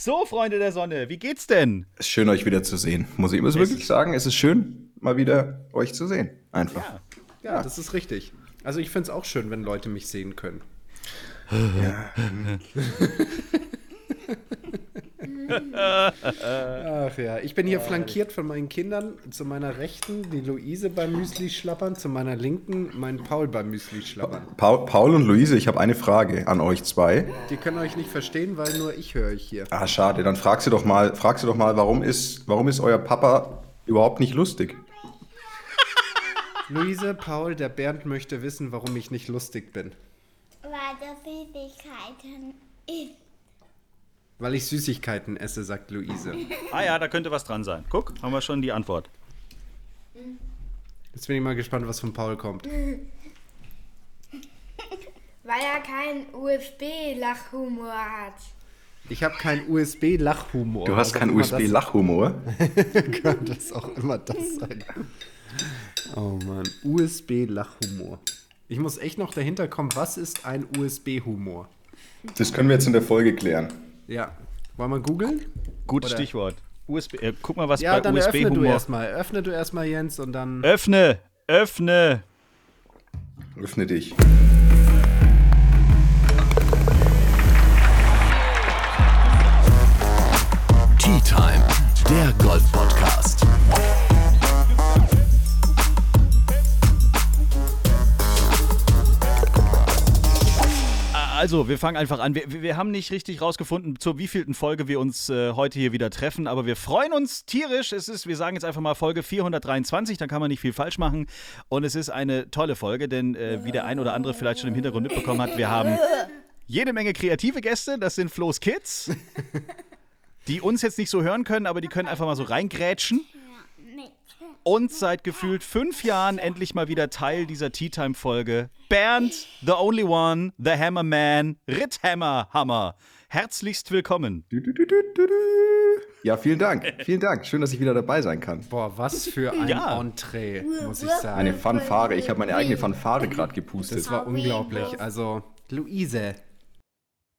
So, Freunde der Sonne, wie geht's denn? Es ist schön, euch wieder zu sehen. Muss ich muss wirklich sagen, es ist schön, mal wieder euch zu sehen. Einfach. Ja, ja das ist richtig. Also ich finde es auch schön, wenn Leute mich sehen können. Ja. Ach ja, ich bin hier flankiert von meinen Kindern. Zu meiner Rechten die Luise beim Müsli schlappern, zu meiner Linken mein Paul beim Müsli schlappern. Paul, Paul und Luise, ich habe eine Frage an euch zwei. Die können euch nicht verstehen, weil nur ich höre euch hier. Ah, schade. Dann frag sie doch mal, frag sie doch mal, warum ist, warum ist euer Papa überhaupt nicht lustig? Luise, Paul, der Bernd möchte wissen, warum ich nicht lustig bin. Weil das Süßigkeiten ist. Weil ich Süßigkeiten esse, sagt Luise. Ah ja, da könnte was dran sein. Guck, haben wir schon die Antwort. Jetzt bin ich mal gespannt, was von Paul kommt. Weil er keinen USB-Lachhumor hat. Ich habe keinen USB-Lachhumor. Du hast keinen das- USB-Lachhumor. Könnte es auch immer das sein. Oh Mann, USB-Lachhumor. Ich muss echt noch dahinter kommen, was ist ein USB-Humor? Das können wir jetzt in der Folge klären. Ja. Wollen wir googeln? Gutes Stichwort. USB, äh, guck mal, was Ja, bei dann öffne du USB-Humor. erstmal. Öffne du erstmal, Jens, und dann. Öffne, öffne. Öffne dich. Also, wir fangen einfach an. Wir, wir- haben nicht richtig rausgefunden, zur wievielten Folge wir uns äh, heute hier wieder treffen, aber wir freuen uns tierisch. Es ist, wir sagen jetzt einfach mal Folge 423, da kann man nicht viel falsch machen. Und es ist eine tolle Folge, denn äh, wie der ein oder andere vielleicht schon im Hintergrund mitbekommen hat, wir haben jede Menge kreative Gäste. Das sind Flo's Kids, die uns jetzt nicht so hören können, aber die können einfach mal so reingrätschen. Und seit gefühlt fünf Jahren endlich mal wieder Teil dieser Tea Time Folge. Bernd, the only one, the Hammer Man, Ritthammer Hammer. Herzlichst willkommen. Ja, vielen Dank. Vielen Dank. Schön, dass ich wieder dabei sein kann. Boah, was für ein Ja. Entree, muss ich sagen. Eine Fanfare. Ich habe meine eigene Fanfare gerade gepustet. Das war unglaublich. Also, Luise.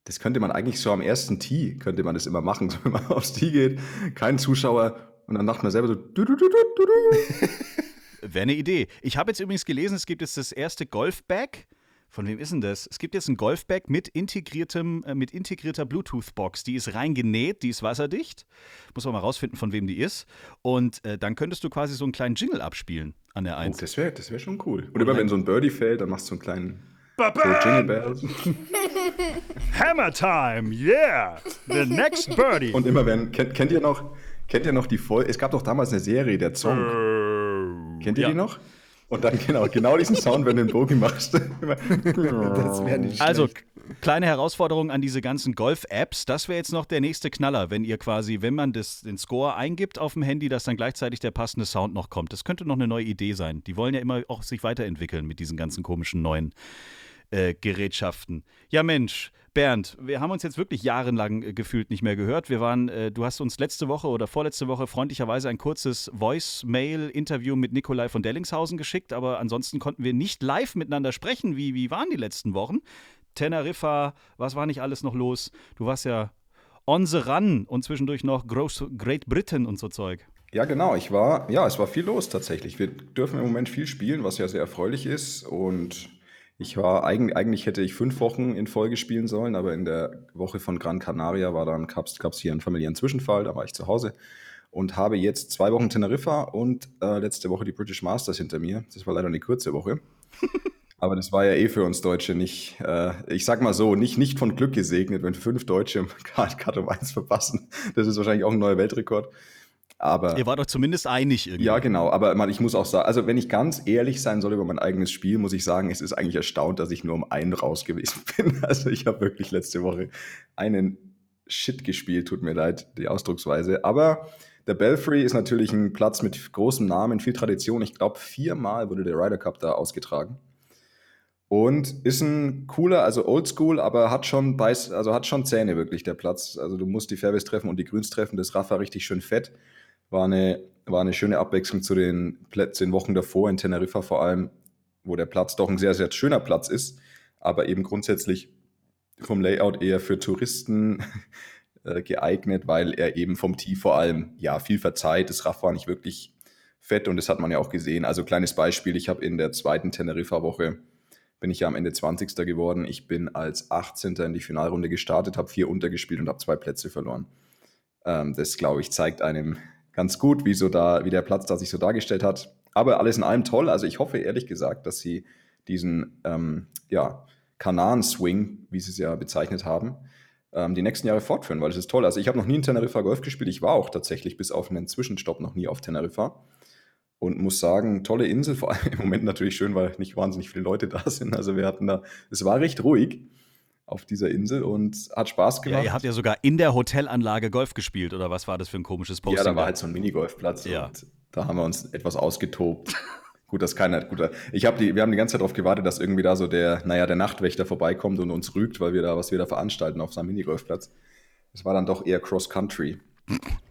Das könnte man eigentlich so am ersten Tee, könnte man das immer machen, so wenn man aufs Tee geht, kein Zuschauer und dann macht man selber so du, du, du. Wäre eine Idee. Ich habe jetzt übrigens gelesen, es gibt jetzt das erste Golfbag. Von wem ist denn das? Es gibt jetzt ein Golfbag mit integriertem, äh, mit integrierter Bluetooth-Box. Die ist reingenäht, die ist wasserdicht. Muss man mal rausfinden, von wem die ist. Und äh, dann könntest du quasi so einen kleinen Jingle abspielen an der Oh, 1. das wäre das wär schon cool. Und immer wenn so ein Birdie fällt, dann machst du so einen kleinen so Jingle Bells. Hammer Time, yeah! The next birdie. Und immer wenn, kennt, kennt ihr noch, kennt ihr noch die Folge, es gab doch damals eine Serie, der Song. Kennt ihr ja. die noch? Und dann genau, genau diesen Sound, wenn du den Bogen machst. Das wäre nicht Also, schlecht. kleine Herausforderung an diese ganzen Golf-Apps. Das wäre jetzt noch der nächste Knaller, wenn ihr quasi, wenn man das, den Score eingibt auf dem Handy, dass dann gleichzeitig der passende Sound noch kommt. Das könnte noch eine neue Idee sein. Die wollen ja immer auch sich weiterentwickeln mit diesen ganzen komischen neuen äh, Gerätschaften. Ja, Mensch, Bernd, wir haben uns jetzt wirklich jahrelang äh, gefühlt nicht mehr gehört. Wir waren, äh, du hast uns letzte Woche oder vorletzte Woche freundlicherweise ein kurzes Voice-Mail-Interview mit Nikolai von Dellingshausen geschickt, aber ansonsten konnten wir nicht live miteinander sprechen. Wie, wie waren die letzten Wochen? Teneriffa, was war nicht alles noch los? Du warst ja on the run und zwischendurch noch Groß Great Britain und so Zeug. Ja, genau. Ich war, ja, es war viel los tatsächlich. Wir dürfen im Moment viel spielen, was ja sehr erfreulich ist. Und ich war, eigentlich, eigentlich hätte ich fünf Wochen in Folge spielen sollen, aber in der Woche von Gran Canaria war dann, gab es hier einen familiären Zwischenfall, da war ich zu Hause und habe jetzt zwei Wochen Teneriffa und äh, letzte Woche die British Masters hinter mir. Das war leider eine kurze Woche. Aber das war ja eh für uns Deutsche nicht, äh, ich sag mal so, nicht, nicht von Glück gesegnet, wenn fünf Deutsche im Cut um 1 verpassen. Das ist wahrscheinlich auch ein neuer Weltrekord. Aber Ihr wart doch zumindest einig irgendwie. ja, genau. Aber man, ich muss auch sagen, also wenn ich ganz ehrlich sein soll über mein eigenes Spiel, muss ich sagen, es ist eigentlich erstaunt, dass ich nur um einen raus gewesen bin. Also ich habe wirklich letzte Woche einen Shit gespielt, tut mir leid, die Ausdrucksweise. Aber der Belfry ist natürlich ein Platz mit großem Namen, viel Tradition. Ich glaube, viermal wurde der Ryder Cup da ausgetragen. Und ist ein cooler, also oldschool, aber hat schon Beiß, also hat schon Zähne wirklich, der Platz. Also du musst die Fairways treffen und die Grüns treffen. Das Raff war richtig schön fett. War eine, war eine schöne Abwechslung zu den den Wochen davor in Teneriffa vor allem, wo der Platz doch ein sehr, sehr schöner Platz ist, aber eben grundsätzlich vom Layout eher für Touristen äh, geeignet, weil er eben vom Tee vor allem ja viel verzeiht. Das Raff war nicht wirklich fett und das hat man ja auch gesehen. Also kleines Beispiel, ich habe in der zweiten Teneriffa-Woche bin ich ja am Ende 20. geworden. Ich bin als 18. in die Finalrunde gestartet, habe vier untergespielt und habe zwei Plätze verloren. Ähm, das, glaube ich, zeigt einem ganz gut, wie, so da, wie der Platz da sich so dargestellt hat. Aber alles in allem toll. Also ich hoffe ehrlich gesagt, dass sie diesen ähm, ja, Kanan-Swing, wie sie es ja bezeichnet haben, ähm, die nächsten Jahre fortführen, weil es ist toll. Also ich habe noch nie in Teneriffa Golf gespielt. Ich war auch tatsächlich bis auf einen Zwischenstopp noch nie auf Teneriffa und muss sagen, tolle Insel, vor allem im Moment natürlich schön, weil nicht wahnsinnig viele Leute da sind. Also wir hatten da, es war recht ruhig auf dieser Insel und hat Spaß gemacht. Ja, ihr habt ja sogar in der Hotelanlage Golf gespielt oder was war das für ein komisches Posting? Ja, da war halt so ein Minigolfplatz ja. und da haben wir uns etwas ausgetobt. gut, das keiner gut. Ich habe die, wir haben die ganze Zeit darauf gewartet, dass irgendwie da so der, naja, der Nachtwächter vorbeikommt und uns rügt, weil wir da, was wir da veranstalten auf so einem Minigolfplatz. Es war dann doch eher Cross-Country.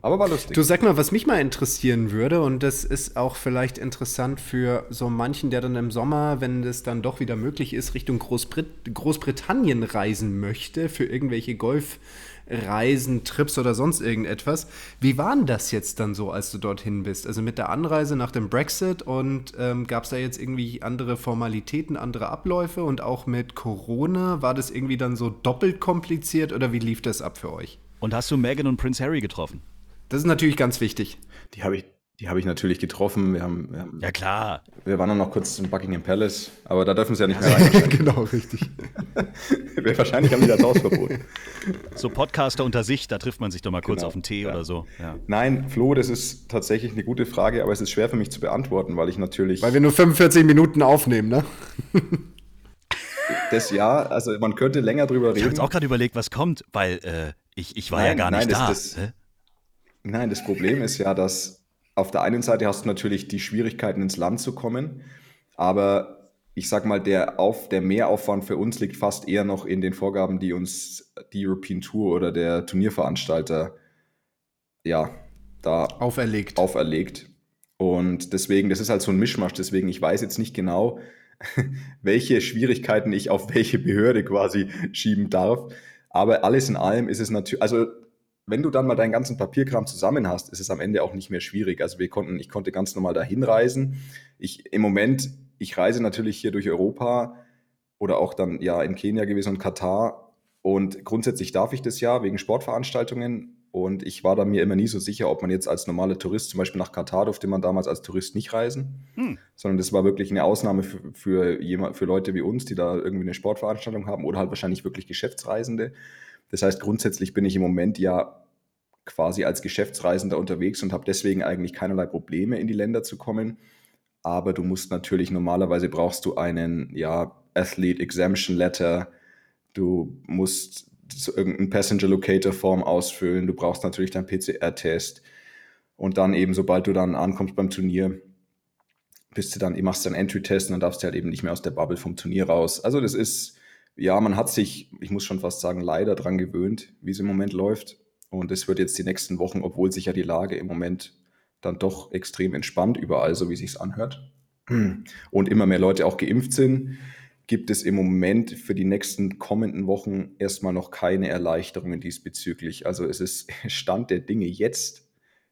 Aber war lustig. Du sag mal, was mich mal interessieren würde, und das ist auch vielleicht interessant für so manchen, der dann im Sommer, wenn es dann doch wieder möglich ist, Richtung Großbrit Großbritannien reisen möchte, für irgendwelche Golfreisen, Trips oder sonst irgendetwas. Wie war denn das jetzt dann so, als du dorthin bist? Also mit der Anreise nach dem Brexit und ähm, gab es da jetzt irgendwie andere Formalitäten, andere Abläufe und auch mit Corona? War das irgendwie dann so doppelt kompliziert oder wie lief das ab für euch? Und hast du Meghan und Prince Harry getroffen? Das ist natürlich ganz wichtig. Die habe ich, die hab ich natürlich getroffen. Wir, haben, wir, haben, ja, klar. Wir waren noch kurz im Buckingham Palace, aber da dürfen sie ja nicht mehr rein. genau, richtig. wahrscheinlich haben die das Hausverbot. So Podcaster unter sich, da trifft man sich doch mal kurz Genau, auf einen Tee ja. oder so. Ja. Nein, Flo, das ist tatsächlich eine gute Frage, aber es ist schwer für mich zu beantworten, weil ich natürlich Weil wir nur 45 Minuten aufnehmen, ne? das Jahr, also man könnte länger drüber Ich habe reden. jetzt auch gerade überlegt, was kommt, weil äh, ich, ich war ja Nein, gar nein, nicht das- da. das- Hä? Nein, das Problem ist ja, dass auf der einen Seite hast du natürlich die Schwierigkeiten ins Land zu kommen, aber ich sag mal, der, auf, der Mehraufwand für uns liegt fast eher noch in den Vorgaben, die uns die European Tour oder der Turnierveranstalter ja da Auferlegt. auferlegt. Und deswegen, das ist halt so ein Mischmasch, deswegen, ich weiß jetzt nicht genau, welche Schwierigkeiten ich auf welche Behörde quasi schieben darf. Aber alles in allem ist es natürlich, also wenn du dann mal deinen ganzen Papierkram zusammen hast, ist es am Ende auch nicht mehr schwierig. Also wir konnten, ich konnte ganz normal dahin reisen. Ich im Moment, ich reise natürlich hier durch Europa oder auch dann ja in Kenia gewesen und Katar. Und grundsätzlich darf ich das ja wegen Sportveranstaltungen. Und ich war da mir immer nie so sicher, ob man jetzt als normaler Tourist, zum Beispiel nach Katar durfte man damals als Tourist nicht reisen, Hm. sondern das war wirklich eine Ausnahme für, für, jemand, für Leute wie uns, die da irgendwie eine Sportveranstaltung haben oder halt wahrscheinlich wirklich Geschäftsreisende. Das heißt, grundsätzlich bin ich im Moment ja quasi als Geschäftsreisender unterwegs und habe deswegen eigentlich keinerlei Probleme, in die Länder zu kommen. Aber du musst natürlich, normalerweise brauchst du einen, ja, Athlete Exemption Letter, du musst so irgendein Passenger Locator Form ausfüllen, du brauchst natürlich deinen PCR-Test und dann eben, sobald du dann ankommst beim Turnier, bist du dann, machst du einen Entry-Test und dann darfst du halt eben nicht mehr aus der Bubble vom Turnier raus. Also das ist, ja, man hat sich, ich muss schon fast sagen, leider dran gewöhnt, wie es im Moment läuft. Und es wird jetzt die nächsten Wochen, obwohl sich ja die Lage im Moment dann doch extrem entspannt überall, so wie es sich anhört. Und immer mehr Leute auch geimpft sind, gibt es im Moment für die nächsten kommenden Wochen erstmal noch keine Erleichterungen diesbezüglich. Also es ist Stand der Dinge jetzt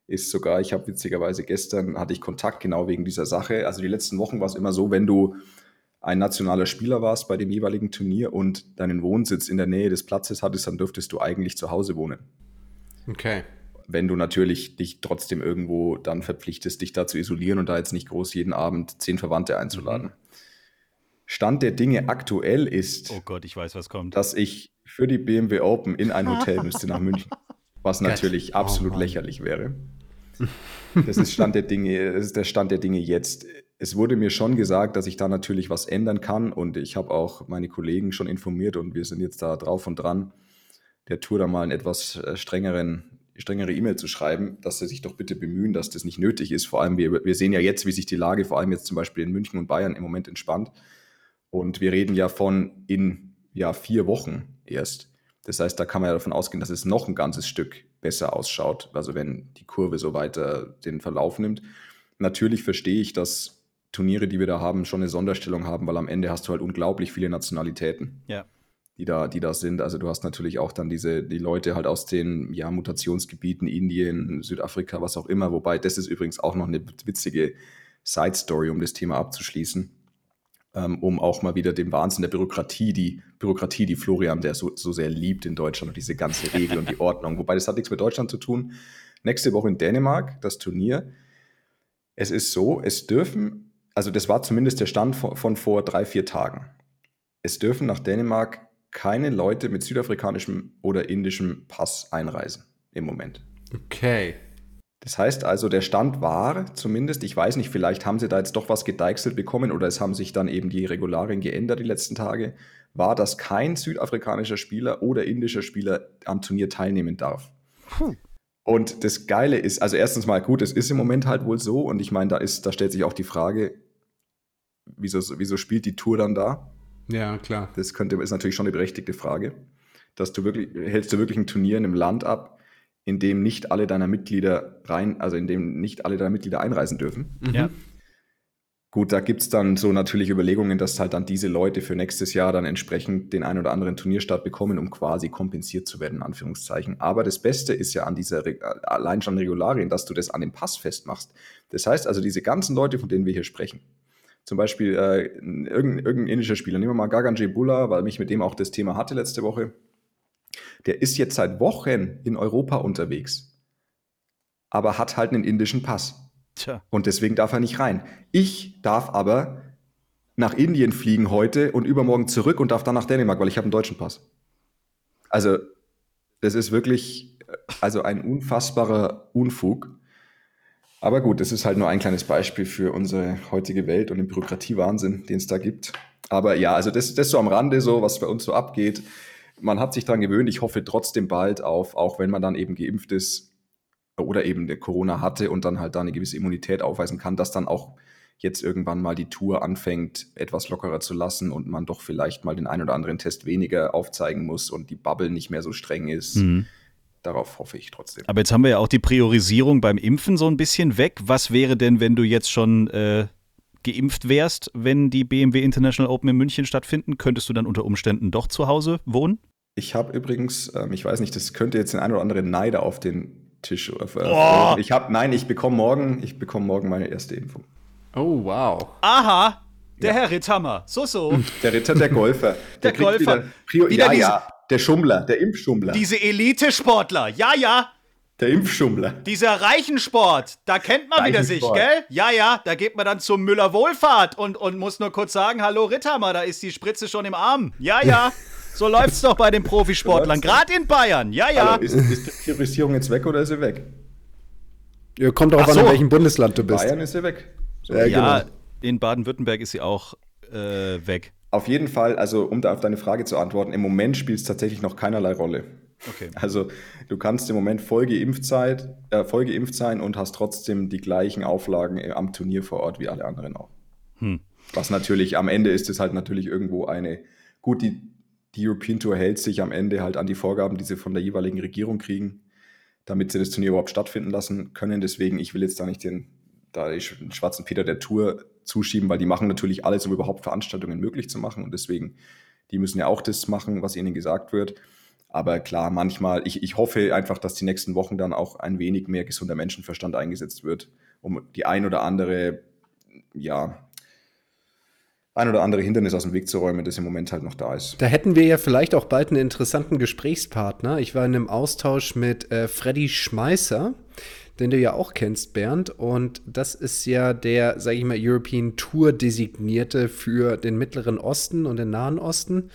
ist sogar, ich habe witzigerweise gestern, hatte ich Kontakt genau wegen dieser Sache. Also die letzten Wochen war es immer so, wenn du ein nationaler Spieler warst bei dem jeweiligen Turnier und deinen Wohnsitz in der Nähe des Platzes hattest, dann dürftest du eigentlich zu Hause wohnen. Okay. Wenn du natürlich dich trotzdem irgendwo dann verpflichtest, dich da zu isolieren und da jetzt nicht groß jeden Abend zehn Verwandte einzuladen. Stand der Dinge aktuell ist, Oh Gott, ich weiß, was kommt. dass ich für die BMW Open in ein Hotel müsste nach München, was natürlich Oh absolut Mann. lächerlich wäre. Das ist Stand der Dinge, das ist der Stand der Dinge jetzt. Es wurde mir schon gesagt, dass ich da natürlich was ändern kann und ich habe auch meine Kollegen schon informiert und wir sind jetzt da drauf und dran, der Tour da mal einen etwas äh, strengeren, strengere E-Mail zu schreiben, dass sie sich doch bitte bemühen, dass das nicht nötig ist. Vor allem, wir, wir sehen ja jetzt, wie sich die Lage vor allem jetzt zum Beispiel in München und Bayern im Moment entspannt. Und wir reden ja von in ja, vier Wochen erst. Das heißt, da kann man ja davon ausgehen, dass es noch ein ganzes Stück besser ausschaut, also wenn die Kurve so weiter den Verlauf nimmt. Natürlich verstehe ich, dass Turniere, die wir da haben, schon eine Sonderstellung haben, weil am Ende hast du halt unglaublich viele Nationalitäten. Ja. die da, die da sind. Also du hast natürlich auch dann diese, die Leute halt aus den ja, Mutationsgebieten, Indien, Südafrika, was auch immer. Wobei, das ist übrigens auch noch eine witzige Side-Story, um das Thema abzuschließen. Ähm, um auch mal wieder den Wahnsinn der Bürokratie, die Bürokratie, die Florian, der so, so sehr liebt in Deutschland und diese ganze Regel und die Ordnung. Wobei das hat nichts mit Deutschland zu tun. Nächste Woche in Dänemark, das Turnier. Es ist so, es dürfen, also das war zumindest der Stand von, von vor drei, vier Tagen. Es dürfen nach Dänemark keine Leute mit südafrikanischem oder indischem Pass einreisen im Moment. Okay. Das heißt also, der Stand war zumindest, ich weiß nicht, vielleicht haben sie da jetzt doch was gedeichselt bekommen oder es haben sich dann eben die Regularien geändert die letzten Tage, war, dass kein südafrikanischer Spieler oder indischer Spieler am Turnier teilnehmen darf. Puh. Und das Geile ist, also erstens mal gut, es ist im Moment halt wohl so und ich meine, da ist, da stellt sich auch die Frage, wieso, wieso spielt die Tour dann da? Ja, klar. Das könnte, ist natürlich schon eine berechtigte Frage. Dass du wirklich, hältst du wirklich ein Turnier in einem Land ab, in dem nicht alle deiner Mitglieder rein, also in dem nicht alle deiner Mitglieder einreisen dürfen. Mhm. Ja. Gut, da gibt es dann so natürlich Überlegungen, dass halt dann diese Leute für nächstes Jahr dann entsprechend den ein oder anderen Turnierstart bekommen, um quasi kompensiert zu werden, in Anführungszeichen. Aber das Beste ist ja an dieser allein schon Regularien, dass du das an dem Pass festmachst. Das heißt also, diese ganzen Leute, von denen wir hier sprechen, zum Beispiel äh, irgendein, irgendein indischer Spieler, nehmen wir mal Gagan Bulla, weil mich mit dem auch das Thema hatte letzte Woche, der ist jetzt seit Wochen in Europa unterwegs, aber hat halt einen indischen Pass. Tja. Und deswegen darf er nicht rein. Ich darf aber nach Indien fliegen heute und übermorgen zurück und darf dann nach Dänemark, weil ich habe einen deutschen Pass. Also, das ist wirklich also ein unfassbarer Unfug. Aber gut, das ist halt nur ein kleines Beispiel für unsere heutige Welt und den Bürokratiewahnsinn, den es da gibt. Aber ja, also das, das so am Rande, so was bei uns so abgeht. Man hat sich daran gewöhnt. Ich hoffe trotzdem bald auf, auch wenn man dann eben geimpft ist oder eben Corona hatte und dann halt da eine gewisse Immunität aufweisen kann, dass dann auch jetzt irgendwann mal die Tour anfängt, etwas lockerer zu lassen und man doch vielleicht mal den einen oder anderen Test weniger aufzeigen muss und die Bubble nicht mehr so streng ist. Mhm darauf hoffe ich trotzdem. Aber jetzt haben wir ja auch die Priorisierung beim Impfen so ein bisschen weg. Was wäre denn, wenn du jetzt schon äh, geimpft wärst, wenn die BMW International Open in München stattfinden? Könntest du dann unter Umständen doch zu Hause wohnen? Ich habe übrigens, ähm, ich weiß nicht, das könnte jetzt den ein oder anderen Neider auf den Tisch. Äh, oh. Ich habe, nein, ich bekomme morgen, ich bekomme morgen meine erste Impfung. Oh, wow. Aha, der ja. Herr Ritthammer. So, so. Der Ritter, der Golfer. Der, der Golfer. Wieder, Prio wieder ja, ja. Der Schummler, der Impfschummler. Diese Elite-Sportler, ja, ja. Der Impfschummler. Dieser Reichensport, da kennt man wieder sich, gell? Ja, ja, da geht man dann zum Müller Wohlfahrt und, und muss nur kurz sagen, hallo Ritthammer, da ist die Spritze schon im Arm. Ja, ja. So läuft's doch bei den Profisportlern, gerade in Bayern. Ja, ja. Hallo, ist, ist die Priorisierung jetzt weg oder ist sie weg? Ja, kommt auch so. an, in welchem Bundesland du bist. Bayern ist sie weg. So. Ja, ja genau. in Baden-Württemberg ist sie auch äh, weg. Auf jeden Fall, also um da auf deine Frage zu antworten, im Moment spielt es tatsächlich noch keinerlei Rolle. Okay. Also du kannst im Moment voll geimpft, äh, voll geimpft sein und hast trotzdem die gleichen Auflagen am Turnier vor Ort wie alle anderen auch. Hm. Was natürlich am Ende ist es halt natürlich irgendwo eine, gut, die, die European Tour hält sich am Ende halt an die Vorgaben, die sie von der jeweiligen Regierung kriegen, damit sie das Turnier überhaupt stattfinden lassen können. Deswegen, ich will jetzt da nicht den, da den schwarzen Peter der Tour zuschieben, weil die machen natürlich alles, um überhaupt Veranstaltungen möglich zu machen. Und deswegen, die müssen ja auch das machen, was ihnen gesagt wird. Aber klar, manchmal, ich, ich hoffe einfach, dass die nächsten Wochen dann auch ein wenig mehr gesunder Menschenverstand eingesetzt wird, um die ein oder andere, ja, ein oder andere Hindernis aus dem Weg zu räumen, das im Moment halt noch da ist. Da hätten wir ja vielleicht auch bald einen interessanten Gesprächspartner. Ich war in einem Austausch mit äh, Freddy Schmeißer den du ja auch kennst, Bernd. Und das ist ja der, sage ich mal, European Tour designierte für den Mittleren Osten und den Nahen Osten.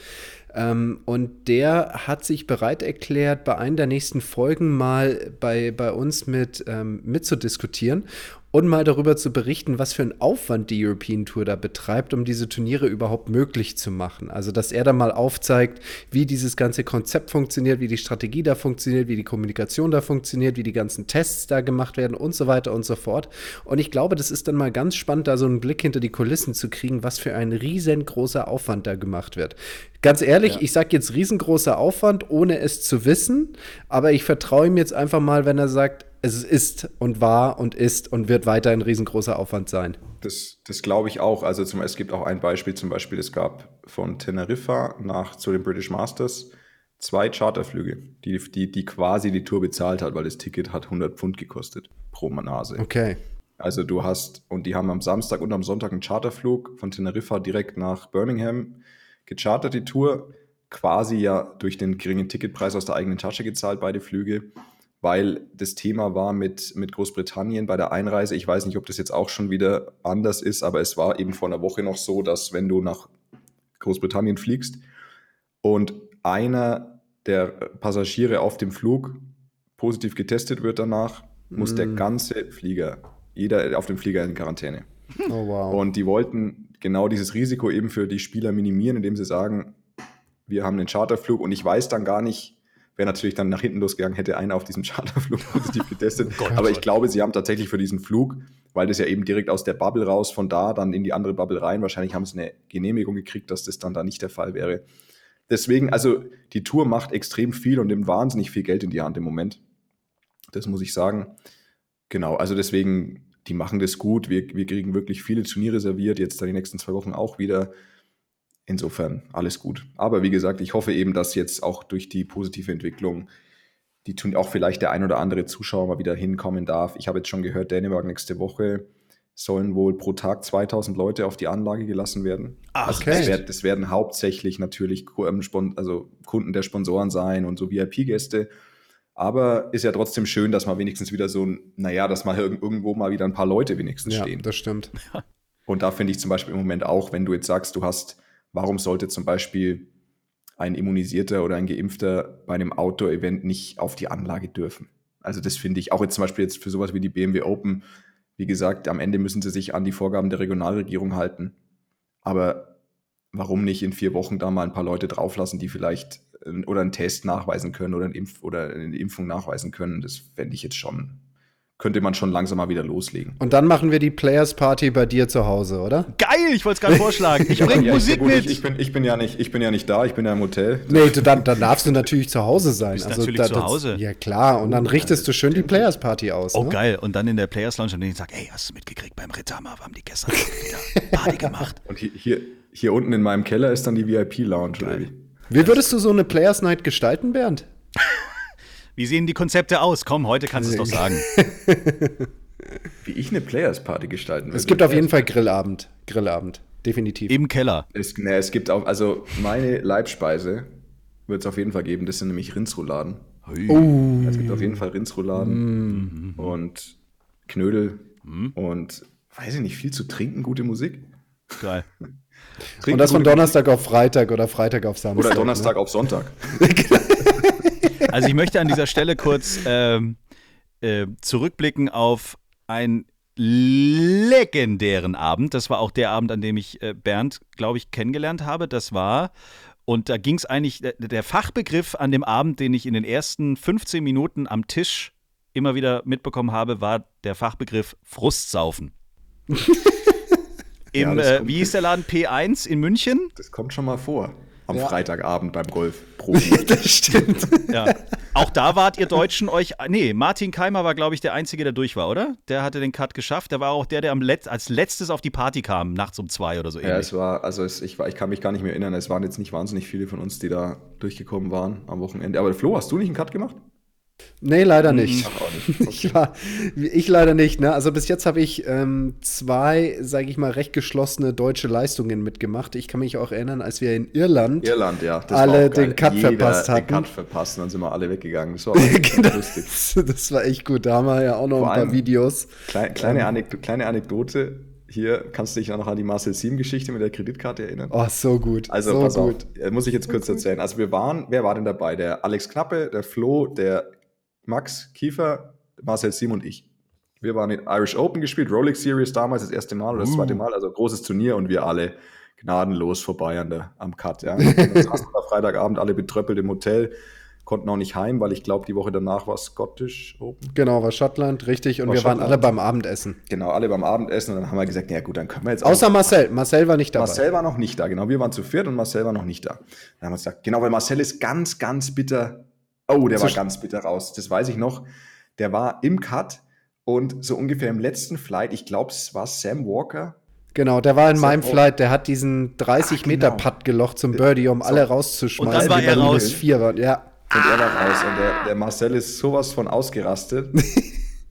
Ähm, und der hat sich bereit erklärt, bei einer der nächsten Folgen mal bei, bei uns mit ähm, mitzudiskutieren und mal darüber zu berichten, was für einen Aufwand die European Tour da betreibt, um diese Turniere überhaupt möglich zu machen. Also, dass er da mal aufzeigt, wie dieses ganze Konzept funktioniert, wie die Strategie da funktioniert, wie die Kommunikation da funktioniert, wie die ganzen Tests da gemacht werden und so weiter und so fort. Und ich glaube, das ist dann mal ganz spannend, da so einen Blick hinter die Kulissen zu kriegen, was für ein riesengroßer Aufwand da gemacht wird. Ganz ehrlich, ja. ich sage jetzt riesengroßer Aufwand, ohne es zu wissen, aber ich vertraue ihm jetzt einfach mal, wenn er sagt, es ist und war und ist und wird weiter ein riesengroßer Aufwand sein. Das, das glaube ich auch. Also zum, es gibt auch ein Beispiel, zum Beispiel, es gab von Teneriffa nach zu den British Masters zwei Charterflüge, die, die, die quasi die Tour bezahlt hat, weil das Ticket hat 100 Pfund gekostet pro Nase. Okay. Also du hast, und die haben am Samstag und am Sonntag einen Charterflug von Teneriffa direkt nach Birmingham gechartert, die Tour. Quasi ja durch den geringen Ticketpreis aus der eigenen Tasche gezahlt, beide Flüge weil das Thema war mit, mit Großbritannien bei der Einreise. Ich weiß nicht, ob das jetzt auch schon wieder anders ist, aber es war eben vor einer Woche noch so, dass wenn du nach Großbritannien fliegst und einer der Passagiere auf dem Flug positiv getestet wird danach, mm. muss der mm. ganze Flieger, jeder auf dem Flieger in Quarantäne. Oh, wow. Und die wollten genau dieses Risiko eben für die Spieler minimieren, indem sie sagen, wir haben einen Charterflug und ich weiß dann gar nicht, wäre natürlich dann nach hinten losgegangen, hätte einer auf diesem Charterflug positiv getestet. oh Gott, Aber ich glaube, sie haben tatsächlich für diesen Flug, weil das ja eben direkt aus der Bubble raus, von da dann in die andere Bubble rein, wahrscheinlich haben sie eine Genehmigung gekriegt, dass das dann da nicht der Fall wäre. Deswegen, also die Tour macht extrem viel und nimmt wahnsinnig viel Geld in die Hand im Moment. Das muss ich sagen. Genau, also deswegen, die machen das gut. Wir, wir kriegen wirklich viele Turniere serviert, jetzt dann die nächsten zwei Wochen auch wieder. Insofern alles gut. Aber wie gesagt, ich hoffe eben, dass jetzt auch durch die positive Entwicklung die tun auch vielleicht der ein oder andere Zuschauer mal wieder hinkommen darf. Ich habe jetzt schon gehört, Dänemark nächste Woche sollen wohl pro Tag 2000 Leute auf die Anlage gelassen werden. Ach, also okay. das, werden, das werden hauptsächlich natürlich ähm, also Kunden der Sponsoren sein und so VIP-Gäste. Aber ist ja trotzdem schön, dass man wenigstens wieder so, naja, dass mal irgendwo mal wieder ein paar Leute wenigstens ja, stehen. Das stimmt. Und da finde ich zum Beispiel im Moment auch, wenn du jetzt sagst, du hast Warum sollte zum Beispiel ein Immunisierter oder ein Geimpfter bei einem Outdoor-Event nicht auf die Anlage dürfen? Also das finde ich auch jetzt zum Beispiel jetzt für sowas wie die BMW Open. Wie gesagt, am Ende müssen sie sich an die Vorgaben der Regionalregierung halten. Aber warum nicht in vier Wochen da mal ein paar Leute drauflassen, die vielleicht oder einen Test nachweisen können oder, einen Impf oder eine Impfung nachweisen können? Das fände ich jetzt schon könnte man schon langsam mal wieder loslegen. Und dann machen wir die Players Party bei dir zu Hause, oder? Geil, ich wollte es gerade vorschlagen. Ich bringe ja, Musik gut, mit. Ich, ich, bin, ich, bin ja nicht, ich bin ja nicht da, ich bin ja im Hotel. Nee, du, dann, dann darfst du natürlich zu Hause sein. Bist also, natürlich da, zu Hause. ja, klar. Und dann richtest du schön die Players Party aus. Oh, ne? geil. Und dann in der Players Lounge und ich sag, ey, hast du mitgekriegt, beim Ritterhammer haben die gestern wieder Party gemacht. Und hier, hier, hier unten in meinem Keller ist dann die VIP-Lounge, oder wie? Wie würdest du so eine Players Night gestalten, Bernd? Wie sehen die Konzepte aus? Komm, heute kannst du es doch sagen. Wie ich eine Players Party gestalten würde. Es gibt auf jeden Fall Grillabend. Grillabend. Definitiv. Im Keller. Es, ne, es gibt auch, also meine Leibspeise wird es auf jeden Fall geben. Das sind nämlich Rindsrouladen. Oh. Es gibt auf jeden Fall Rindsrouladen mm. und Knödel mm. und weiß ich nicht, viel zu trinken, gute Musik. Geil. und das von Donnerstag auf Freitag oder Freitag auf Samstag. Oder Donnerstag ne? auf Sonntag. also ich möchte an dieser Stelle kurz ähm, äh, zurückblicken auf einen legendären Abend. Das war auch der Abend, an dem ich äh, Bernd, glaube ich, kennengelernt habe. Das war, und da ging es eigentlich, der Fachbegriff an dem Abend, den ich in den ersten 15 Minuten am Tisch immer wieder mitbekommen habe, war der Fachbegriff Frustsaufen. Im, ja, äh, wie hieß der Laden P1 in München? Das kommt schon mal vor am ja. Freitagabend beim Golf. das stimmt. Ja. Auch da wart ihr Deutschen euch. Nee, Martin Keimer war, glaube ich, der Einzige, der durch war, oder? Der hatte den Cut geschafft. Der war auch der, der am Let als letztes auf die Party kam, nachts um zwei oder so ähnlich. Ja, es war, also es, ich, war, ich kann mich gar nicht mehr erinnern. Es waren jetzt nicht wahnsinnig viele von uns, die da durchgekommen waren am Wochenende. Aber Flo, hast du nicht einen Cut gemacht? Nee, leider nicht. Ach, nicht. Okay. Ich, war, ich, leider nicht. Ne? Also bis jetzt habe ich ähm, zwei, sage ich mal, recht geschlossene deutsche Leistungen mitgemacht. Ich kann mich auch erinnern, als wir in Irland, Irland ja, alle den Cut Jeder verpasst hatten. Den Cut verpasst, dann sind wir alle weggegangen. Das war lustig. Das war echt gut. Da haben wir ja auch noch Vor ein paar Videos. Kleine, kleine, ähm, Anek kleine Anekdote. Hier kannst du dich auch noch an die Marcel Sieben-Geschichte mit der Kreditkarte erinnern. Oh, so gut. Also, so pass gut. auf, muss ich jetzt kurz erzählen. Also, wir waren, wer war denn dabei? Der Alex Knappe, der Flo, der Max Kiefer, Marcel Sim und ich. Wir waren in Irish Open gespielt, Rolex Series damals das erste Mal oder das zweite uh. Mal, also großes Turnier und wir alle gnadenlos vorbei an der, am Cut. Ja. Dann saßen wir Freitagabend alle betröppelt im Hotel, konnten auch nicht heim, weil ich glaube, die Woche danach war Scottish Open. Genau, war Schottland, richtig. Und war wir Schottland. waren alle beim Abendessen. Genau, alle beim Abendessen. Und dann haben wir gesagt, ja gut, dann können wir jetzt. Außer Marcel. Marcel war nicht dabei. Marcel war noch nicht da, genau. Wir waren zu viert und Marcel war noch nicht da. Dann haben wir gesagt, genau, weil Marcel ist ganz, ganz bitter Oh, der war ganz bitter raus. Das weiß ich noch. der war im Cut und so ungefähr im letzten Flight, ich glaube, es war Sam Walker. Genau, der war in Sam meinem Walker. Flight, der hat diesen 30 Ach, Meter genau. Putt gelocht zum Birdie, um alle rauszuschmeißen. Und dann war er bei raus. minus vier waren. Ja. Und er war raus. Und der, der Marcel ist sowas von ausgerastet.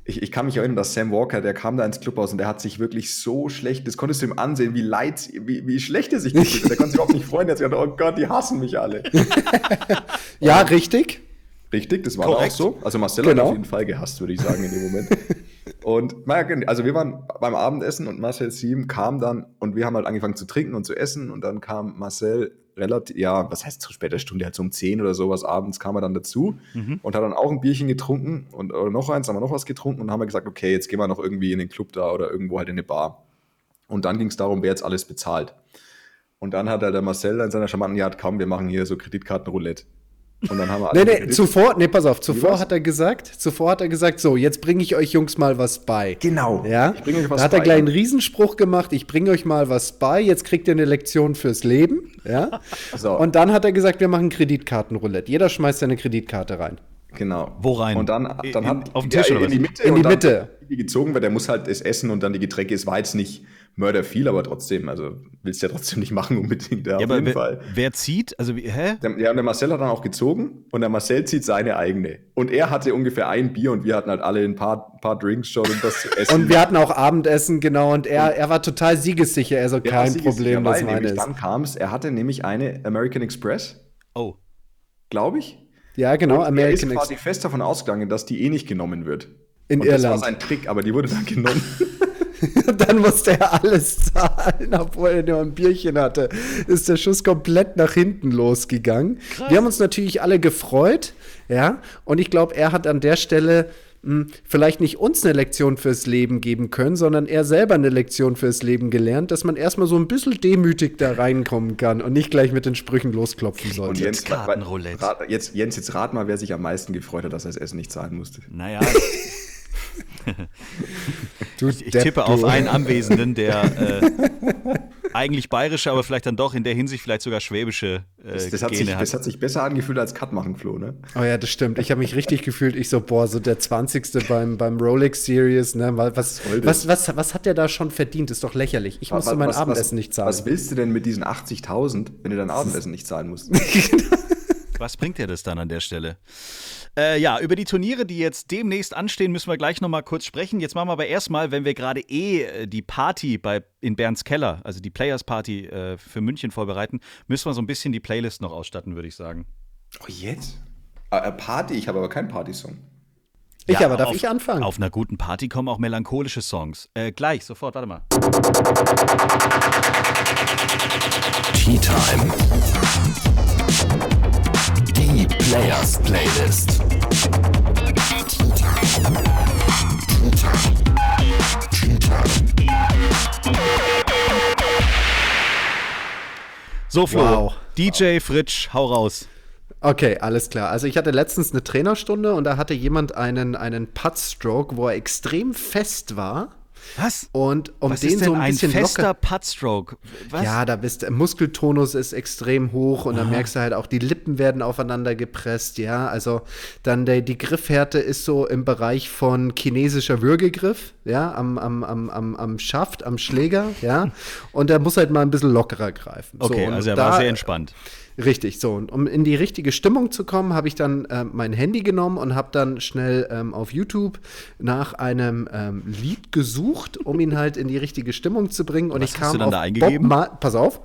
Ich, ich kann mich erinnern, dass Sam Walker, der kam da ins Clubhaus und der hat sich wirklich so schlecht, das konntest du ihm ansehen, wie leid, wie, wie schlecht er sich gefühlt hat. Der konnte sich überhaupt nicht freuen. Er hat sich gedacht, oh Gott, die hassen mich alle. ja, richtig. Richtig, das war Korrekt. auch so. Also Marcel Genau. hat auf jeden Fall gehasst, würde ich sagen, in dem Moment. und also wir waren beim Abendessen und Marcel Sieben kam dann und wir haben halt angefangen zu trinken und zu essen und dann kam Marcel relativ, ja, was heißt zu später Stunde, halt so um 10 oder sowas abends kam er dann dazu und hat dann auch ein Bierchen getrunken und oder noch eins, haben wir noch was getrunken und haben wir gesagt, okay, jetzt gehen wir noch irgendwie in den Club da oder irgendwo halt in eine Bar. Und dann ging es darum, wer jetzt alles bezahlt. Und dann hat er der Marcel in seiner charmanten Art, komm, wir machen hier so Kreditkartenroulette. Und dann haben wir Nee, alle nee, Kredit- zuvor, nee, pass auf, zuvor hat er gesagt, zuvor hat er gesagt, so, jetzt bringe ich euch Jungs mal was bei. Genau. Ja, Ich bringe euch was da hat er bei. gleich einen Riesenspruch gemacht, ich bringe euch mal was bei, jetzt kriegt ihr eine Lektion fürs Leben, ja. So. Und dann hat er gesagt, wir machen Kreditkartenroulette. Jeder schmeißt seine Kreditkarte rein. Genau. Wo rein? Und dann, In- dann hat auf den Tisch ja, oder in die? Mitte. In die und dann Mitte. Die gezogen wird, der muss halt das Essen und dann die Getränke. Es war jetzt nicht mörder viel, aber trotzdem, also willst du ja trotzdem nicht machen unbedingt. Ja, Ja, auf aber jeden wer, Fall. wer zieht? Also, wie, hä? Der, ja, und der Marcel hat dann auch gezogen und der Marcel zieht seine eigene. Und er hatte ungefähr ein Bier und wir hatten halt alle ein paar, paar Drinks schon und was zu essen. Und wir hatten auch Abendessen, genau, und er, er war total siegessicher, er so, Ja, kein Problem, das meine ist. Dann kam es, er hatte nämlich eine American Express, Oh. Glaube ich. Ja, genau, Und er American ist quasi Express. fest davon ausgegangen, dass die eh nicht genommen wird. In und Das war Irland. sein Trick, aber die wurde dann genommen. dann musste er alles zahlen, obwohl er nur ein Bierchen hatte. Ist der Schuss komplett nach hinten losgegangen. Wir haben uns natürlich alle gefreut, ja. Und ich glaube, er hat an der Stelle mh, vielleicht nicht uns eine Lektion fürs Leben geben können, sondern er selber eine Lektion fürs Leben gelernt, dass man erstmal so ein bisschen demütig da reinkommen kann und nicht gleich mit den Sprüchen losklopfen Und sollte. Jens, Kartenroulette. rat, jetzt, Jens, jetzt rat mal, wer sich am meisten gefreut hat, dass er das Essen nicht zahlen musste. Naja, Du ich Depp, tippe du. auf einen Anwesenden, der äh, eigentlich bayerische, aber vielleicht dann doch in der Hinsicht vielleicht sogar schwäbische äh, Das, das, hat Gene sich, hat. das hat sich besser angefühlt als Cut machen, Flo, ne? Oh ja, das stimmt. Ich habe mich richtig gefühlt. Ich so, boah, so der 20. beim, beim Rolex Series, ne? Was, was, was, was hat der da schon verdient? Ist doch lächerlich. Ich musste Was- mein was- Abendessen was, nicht zahlen. Was willst du denn mit diesen 80.000, wenn du dein Abendessen nicht zahlen musst? Was bringt dir das dann an der Stelle? Äh, ja, über die Turniere, die jetzt demnächst anstehen, müssen wir gleich noch mal kurz sprechen. Jetzt machen wir aber erstmal, wenn wir gerade eh äh, die Party bei, in Bernds Keller, also die Players Party äh, für München vorbereiten, müssen wir so ein bisschen die Playlist noch ausstatten, würde ich sagen. Oh, jetzt? Äh, Party, ich habe aber keinen Partysong. ich Ja, aber, darf auf, ich anfangen? Auf einer guten Party kommen auch melancholische Songs. Äh, gleich, sofort, warte mal. Tea Time. Players Playlist. So, Flo, Wow. DJ Fritsch, hau raus. Okay, alles klar. Also ich hatte letztens eine Trainerstunde und da hatte jemand einen, einen Putt-Stroke, wo er extrem fest war. Was? Und um Was den ist denn so ein ein bisschen fester locker. Puttstroke? Was? Ja, da bist der Muskeltonus ist extrem hoch und dann merkst du halt auch, die Lippen werden aufeinander gepresst, ja. Also dann der, die Griffhärte ist so im Bereich von chinesischer Würgegriff, ja, am, am, am, am, am Schaft, am Schläger, ja. Und der muss halt mal ein bisschen lockerer greifen. So, Okay, und also er da- war sehr entspannt. Richtig, so. Und um in die richtige Stimmung zu kommen, habe ich dann ähm, mein Handy genommen und habe dann schnell ähm, auf YouTube nach einem ähm, Lied gesucht, um ihn halt in die richtige Stimmung zu bringen. Und Was ich hast kam du dann auf da eingegeben? Bob Ma Pass auf,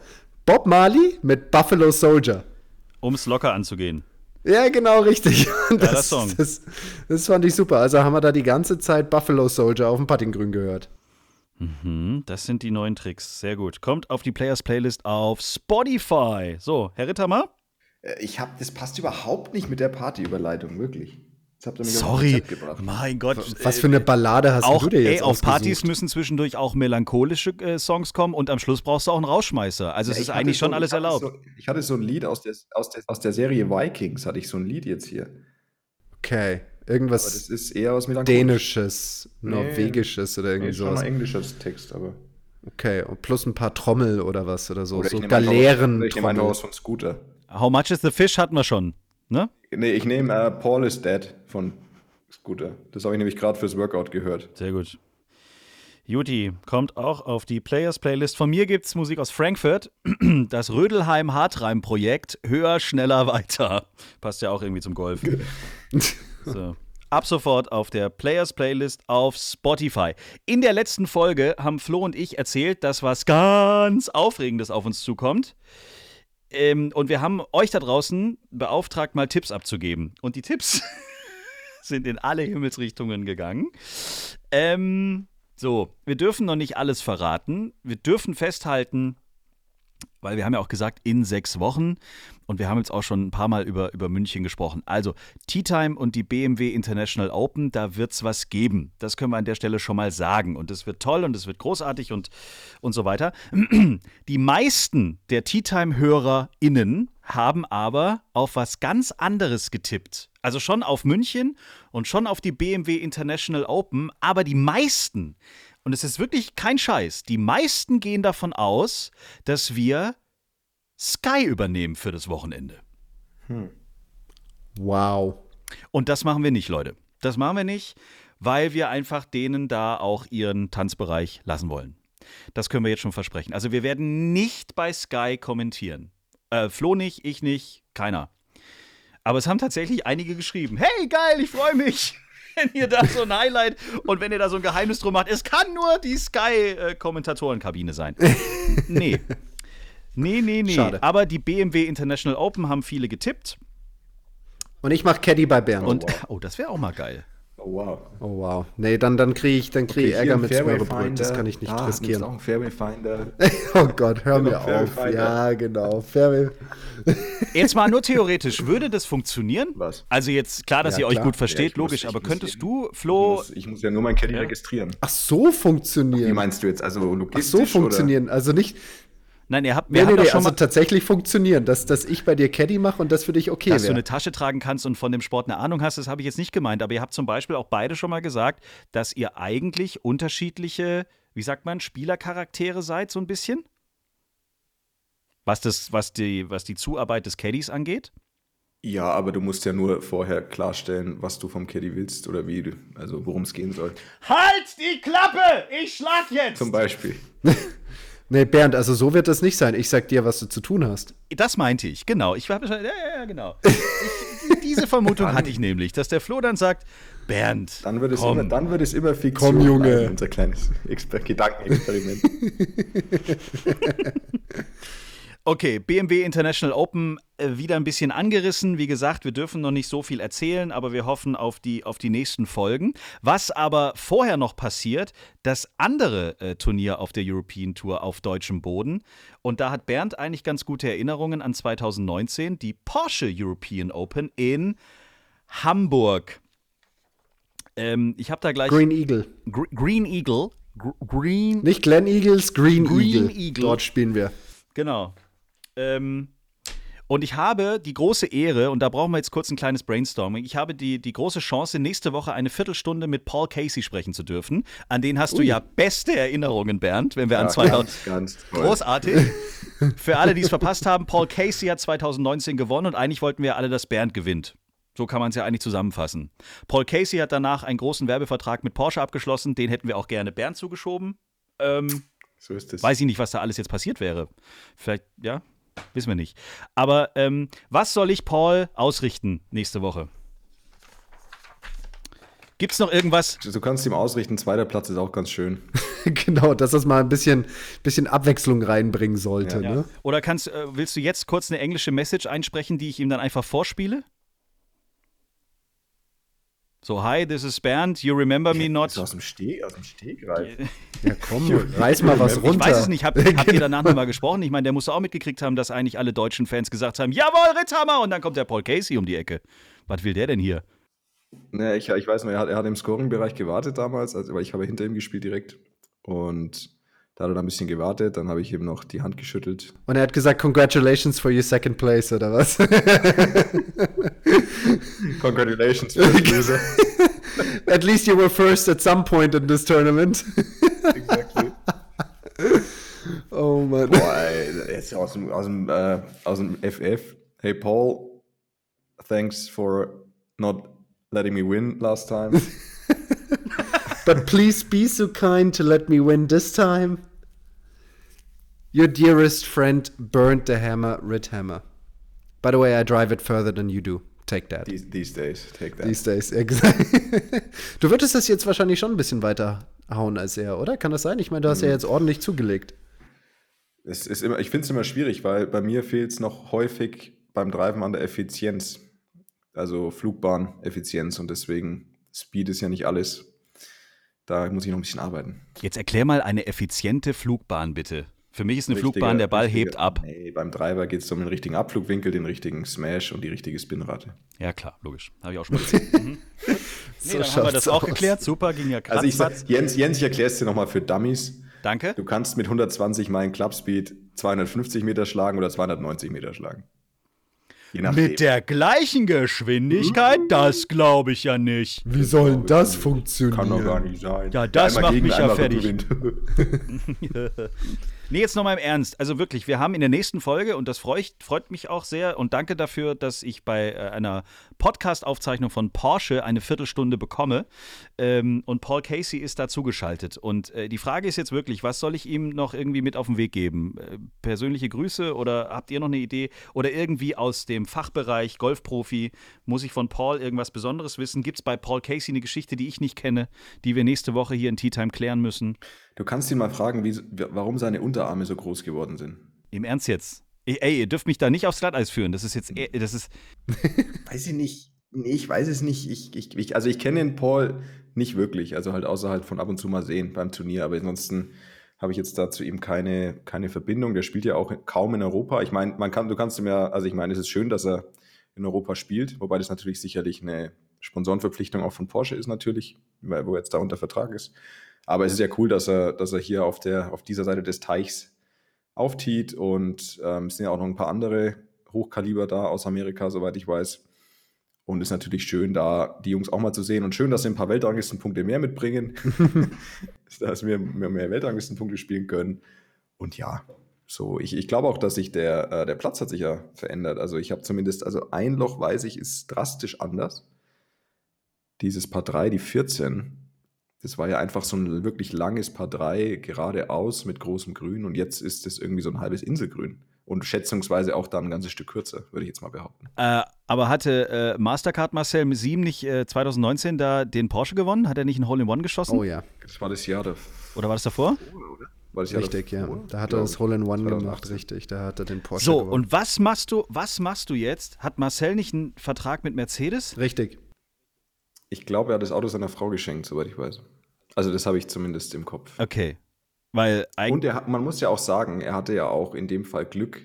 Bob Marley mit Buffalo Soldier. Um es locker anzugehen. Ja, genau, richtig. Und Geiler das, Song. Das, das fand ich super. Also haben wir da die ganze Zeit Buffalo Soldier auf dem Puttinggrün gehört. Hm, das sind die neuen Tricks. Sehr gut. Kommt auf die Players Playlist auf Spotify. So, Herr Rittermer? Äh, Ich habe, das passt überhaupt nicht mit der Partyüberleitung, wirklich. Das habt ihr mich auf Sorry. Mein Gott. Was äh, für eine Ballade hast auch, du dir jetzt ey, auf Partys müssen zwischendurch auch melancholische äh, Songs kommen und am Schluss brauchst du auch einen Rausschmeißer. Also es Ja, ist ich hatte eigentlich schon so- alles erlaubt. So, ich hatte so ein Lied aus der, aus, der, aus der Serie Vikings, hatte ich so ein Lied jetzt hier. Okay, Aber irgendwas das ist eher aus. Dänisches, Norwegisches oder irgendwie Nee, schon sowas. mal englischer Text, aber. Okay, und plus ein paar Trommel oder was oder so. Oder so Galeeren. Ich nehme was von Scooter. How much is the fish hatten wir schon. Ne? Nee, ich nehme äh, Paul is Dead von ja. Das habe ich nämlich gerade fürs Workout gehört. Sehr gut. Juti kommt auch auf die Players-Playlist. Von mir gibt es Musik aus Frankfurt. Das Rödelheim-Hartreim-Projekt. Höher, schneller, weiter. Passt ja auch irgendwie zum Golf. So. Ab sofort auf der Players-Playlist auf Spotify. In der letzten Folge haben Flo und ich erzählt, dass was ganz Aufregendes auf uns zukommt. Ähm, und wir haben euch da draußen beauftragt, mal Tipps abzugeben. Und die Tipps sind in alle Himmelsrichtungen gegangen. Ähm, so, wir dürfen noch nicht alles verraten. Wir dürfen festhalten, weil wir haben ja auch gesagt, in sechs Wochen. Und wir haben jetzt auch schon ein paar Mal über, über München gesprochen. Also, Tea Time und die BMW International Open, da wird es was geben. Das können wir an der Stelle schon mal sagen. Und es wird toll und es wird großartig und, und so weiter. Die meisten der Tea Time-HörerInnen haben aber auf was ganz anderes getippt. Also schon auf München und schon auf die BMW International Open, aber die meisten, und es ist wirklich kein Scheiß, die meisten gehen davon aus, dass wir Sky übernehmen für das Wochenende. Wow. Und das machen wir nicht, Leute. Das machen wir nicht, weil wir einfach denen da auch ihren Tanzbereich lassen wollen. Das können wir jetzt schon versprechen. Also wir werden nicht bei Sky kommentieren. Äh, Flo nicht, ich nicht, keiner. Aber es haben tatsächlich einige geschrieben. Hey, geil, ich freue mich, wenn ihr da so ein Highlight und wenn ihr da so ein Geheimnis drum macht. Es kann nur die Sky-Kommentatorenkabine sein. nee. Nee, nee, nee. Schade. Aber die BMW International Open haben viele getippt. Und ich mache Caddy bei Bernd. Und, oh, das wäre auch mal geil. Oh, wow. oh wow. Nee, dann, dann kriege ich, dann krieg ich hier Ärger ein mit Fairway Smörrebröt. Das kann ich nicht Ah, riskieren. auch einen Fairway Finder. Oh Gott, hör mir auf. Finder. Ja, genau. Fairway. Jetzt mal nur theoretisch, würde das funktionieren? Was? Also jetzt klar, dass Ja, ihr euch klar. gut versteht, Ja, ich muss- logisch, ich aber muss könntest du, Ich Flo, muss, ich muss ja nur mein Caddy registrieren. Ach so Wie funktionieren. meinst du jetzt? Also Ach logistisch? so funktionieren. Also nicht. Nein, ihr habt, wir Nee, nee, doch nee, schon also mal, tatsächlich funktionieren. Dass, dass ich bei dir Caddy mache und das für dich okay dass du wäre. eine Tasche tragen kannst und von dem Sport eine Ahnung hast, das habe ich jetzt nicht gemeint, aber ihr habt zum Beispiel auch beide schon mal gesagt, dass ihr eigentlich unterschiedliche, wie sagt man, Spielercharaktere seid, so ein bisschen? Was, das, was, die, was die Zuarbeit des Caddies angeht? Ja, aber du musst ja nur vorher klarstellen, was du vom Caddy willst oder wie, du, also worum es gehen soll. Halt die Klappe! Ich schlag jetzt! Zum Beispiel. Nee, Bernd, also so wird das nicht sein. Ich sag dir, was du zu tun hast. Das meinte ich, genau. Ich habe ja, ja, ja, genau. Ich, diese Vermutung hatte ich nämlich, dass der Flo dann sagt, Bernd, Dann wird es, komm. immer, dann wird es immer Fiktion. Komm, Junge. bleiben, Unser kleines Exper Gedankenexperiment. Okay, BMW International Open äh, wieder ein bisschen angerissen. Wie gesagt, wir dürfen noch nicht so viel erzählen, aber wir hoffen auf die, auf die nächsten Folgen. Was aber vorher noch passiert, das andere äh, Turnier auf der European Tour auf deutschem Boden. Und da hat Bernd eigentlich ganz gute Erinnerungen an 2019, die Porsche European Open in Hamburg. Ähm, ich habe da gleich Green Eagle. Gr Green Eagle. Gr Green Nicht Glen Eagles, Green, Green Eagle. Eagle. Dort spielen wir. Genau. Ähm, und ich habe die große Ehre, und da brauchen wir jetzt kurz ein kleines Brainstorming, ich habe die, die große Chance, nächste Woche eine Viertelstunde mit Paul Casey sprechen zu dürfen. An den hast du ja beste Erinnerungen, Bernd, wenn wir an Ja, 2000. ganz, ganz. Großartig. Für alle, die es verpasst haben, Paul Casey hat 2019 gewonnen und eigentlich wollten wir alle, dass Bernd gewinnt. So kann man es ja eigentlich zusammenfassen. Paul Casey hat danach einen großen Werbevertrag mit Porsche abgeschlossen, den hätten wir auch gerne Bernd zugeschoben. Ähm, So ist es. Weiß ich nicht, was da alles jetzt passiert wäre. Vielleicht, ja, wissen wir nicht. Aber ähm, was soll ich Paul ausrichten nächste Woche? Gibt es noch irgendwas? Du kannst ihm ausrichten, zweiter Platz ist auch ganz schön. genau, dass das mal ein bisschen, bisschen Abwechslung reinbringen sollte. Ja. Ne? Oder kannst, äh, willst du jetzt kurz eine englische Message einsprechen, die ich ihm dann einfach vorspiele? So, hi, this is Bernd. You remember me not? So aus dem Steg, aus dem Stegreif. Ja, komm, reiß mal was runter. Ich weiß es nicht. Hab, habt ihr danach nochmal gesprochen? Ich meine, der muss auch mitgekriegt haben, dass eigentlich alle deutschen Fans gesagt haben: Jawohl, Ritthammer! Und dann kommt der Paul Casey um die Ecke. Was will der denn hier? Ne, ich, ich weiß noch, er hat, er hat im Scoring-Bereich gewartet damals, also, weil ich habe hinter ihm gespielt direkt. Und da hat er dann ein bisschen gewartet, dann habe ich ihm noch die Hand geschüttelt. Und er hat gesagt, congratulations for your second place, oder was? Congratulations, loser. at least you were first at some point in this tournament. exactly. oh Mann. Boah, jetzt aus dem, aus, dem, äh, aus dem FF. Hey Paul, thanks for not letting me win last time. But please be so kind to let me win this time. Your dearest friend burned the hammer, Rit Hammer. By the way, I drive it further than you do. Take that. these, these days, take that. These days, exactly. Du würdest das jetzt wahrscheinlich schon ein bisschen weiter hauen als er, oder? Kann das sein? Ich meine, du hast ja jetzt ordentlich zugelegt. Es ist immer, ich finde es immer schwierig, weil bei mir fehlt es noch häufig beim Driven an der Effizienz. Also Flugbahn-Effizienz und deswegen Speed ist ja nicht alles. Da muss ich noch ein bisschen arbeiten. Jetzt erklär mal eine effiziente Flugbahn bitte. Für mich ist eine Richtiger- Flugbahn, der Ball richtiger- hebt ab. Nee, beim Driver geht es um den richtigen Abflugwinkel, den richtigen Smash und die richtige Spinrate. Ja, klar, logisch. Habe ich auch schon mal gesehen. Mhm. Nee, So dann haben wir das auch aus. geklärt. Super, ging ja krass. Also ich Jens, Jens, ich erkläre es dir nochmal für Dummies. Danke. Du kannst mit 120 Meilen Clubspeed 250 Meter schlagen oder 290 Meter schlagen. Je nachdem. Mit der gleichen Geschwindigkeit? Das glaube ich ja nicht. Wie soll denn das funktionieren? Kann doch gar nicht sein. Ja, das macht mich ja fertig. Nee, jetzt nochmal im Ernst. Also wirklich, wir haben in der nächsten Folge, und das freut, freut mich auch sehr, und danke dafür, dass ich bei äh, einer Podcast-Aufzeichnung von Porsche eine Viertelstunde bekomme. Ähm, und Paul Casey ist da zugeschaltet. Und äh, die Frage ist jetzt wirklich, was soll ich ihm noch irgendwie mit auf den Weg geben? Äh, persönliche Grüße oder habt ihr noch eine Idee? Oder irgendwie aus dem Fachbereich Golfprofi, muss ich von Paul irgendwas Besonderes wissen? Gibt es bei Paul Casey eine Geschichte, die ich nicht kenne, die wir nächste Woche hier in Tea Time klären müssen? Du kannst ihn mal fragen, wie, warum seine Unterarme so groß geworden sind. Im Ernst jetzt? Ey, ihr dürft mich da nicht aufs Glatteis führen. Das ist jetzt, eh- das ist, Weiß ich nicht. Nee, ich weiß es nicht. Ich, ich, ich, also ich kenne den Paul nicht wirklich. Also halt außerhalb von ab und zu mal sehen beim Turnier. Aber ansonsten habe ich jetzt da zu ihm keine, keine Verbindung. Der spielt ja auch kaum in Europa. Ich meine, man kann, du kannst ihm ja, also ich meine, es ist schön, dass er in Europa spielt, wobei das natürlich sicherlich eine Sponsorenverpflichtung auch von Porsche ist natürlich, weil, wo er jetzt da unter Vertrag ist. Aber es ist ja cool, dass er, dass er hier auf, der, auf dieser Seite des Teichs auftiet und ähm, es sind ja auch noch ein paar andere Hochkaliber da aus Amerika, soweit ich weiß. Und ist natürlich schön, da die Jungs auch mal zu sehen. Und schön, dass sie ein paar Weltranglistenpunkte mehr mitbringen. dass wir mehr, mehr Weltranglistenpunkte spielen können. Und ja, so, ich, ich glaube auch, dass sich der, äh, der Platz hat sich ja verändert. Also ich habe zumindest, also ein Loch weiß ich, ist drastisch anders. Dieses Paar 3, die 14, das war ja einfach so ein wirklich langes Paar 3, geradeaus mit großem Grün. Und jetzt ist es irgendwie so ein halbes Inselgrün. Und schätzungsweise auch dann ein ganzes Stück kürzer, würde ich jetzt mal behaupten. äh, aber hatte äh, Mastercard Marcel Sieben nicht äh, 2019 da den Porsche gewonnen? Hat er nicht ein Hole-in-One geschossen? Oh ja, Das war das Jahr davor. Oder war das davor? War das Jahr richtig, ja. Da hat er das Hole in One 2018. gemacht, richtig. Da hat er den Porsche So, gewonnen. und was machst du, was machst du jetzt? Hat Marcel nicht einen Vertrag mit Mercedes? Richtig. Ich glaube, er hat das Auto seiner Frau geschenkt, soweit ich weiß. Also das habe ich zumindest im Kopf. Okay. Weil Und eigentlich. er, man muss ja auch sagen, er hatte ja auch in dem Fall Glück,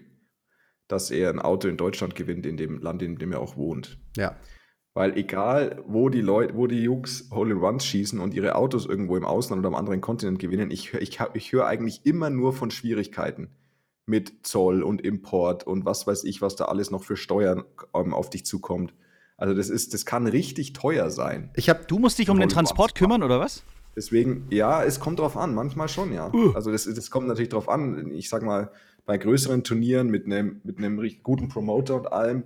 dass er ein Auto in Deutschland gewinnt, in dem Land, in dem er auch wohnt. Ja. Weil egal, wo die Leute, wo die Jungs Hole-in-Ones schießen und ihre Autos irgendwo im Ausland oder am anderen Kontinent gewinnen, ich, ich, ich höre eigentlich immer nur von Schwierigkeiten mit Zoll und Import und was weiß ich, was da alles noch für Steuern ähm, auf dich zukommt. Also das ist, das kann richtig teuer sein. Ich habe Du musst dich um den Transport kümmern, oder was? Deswegen, ja, es kommt drauf an, manchmal schon, ja. Also das, das kommt natürlich drauf an. Ich sag mal, bei größeren Turnieren mit einem mit einem guten Promoter und allem,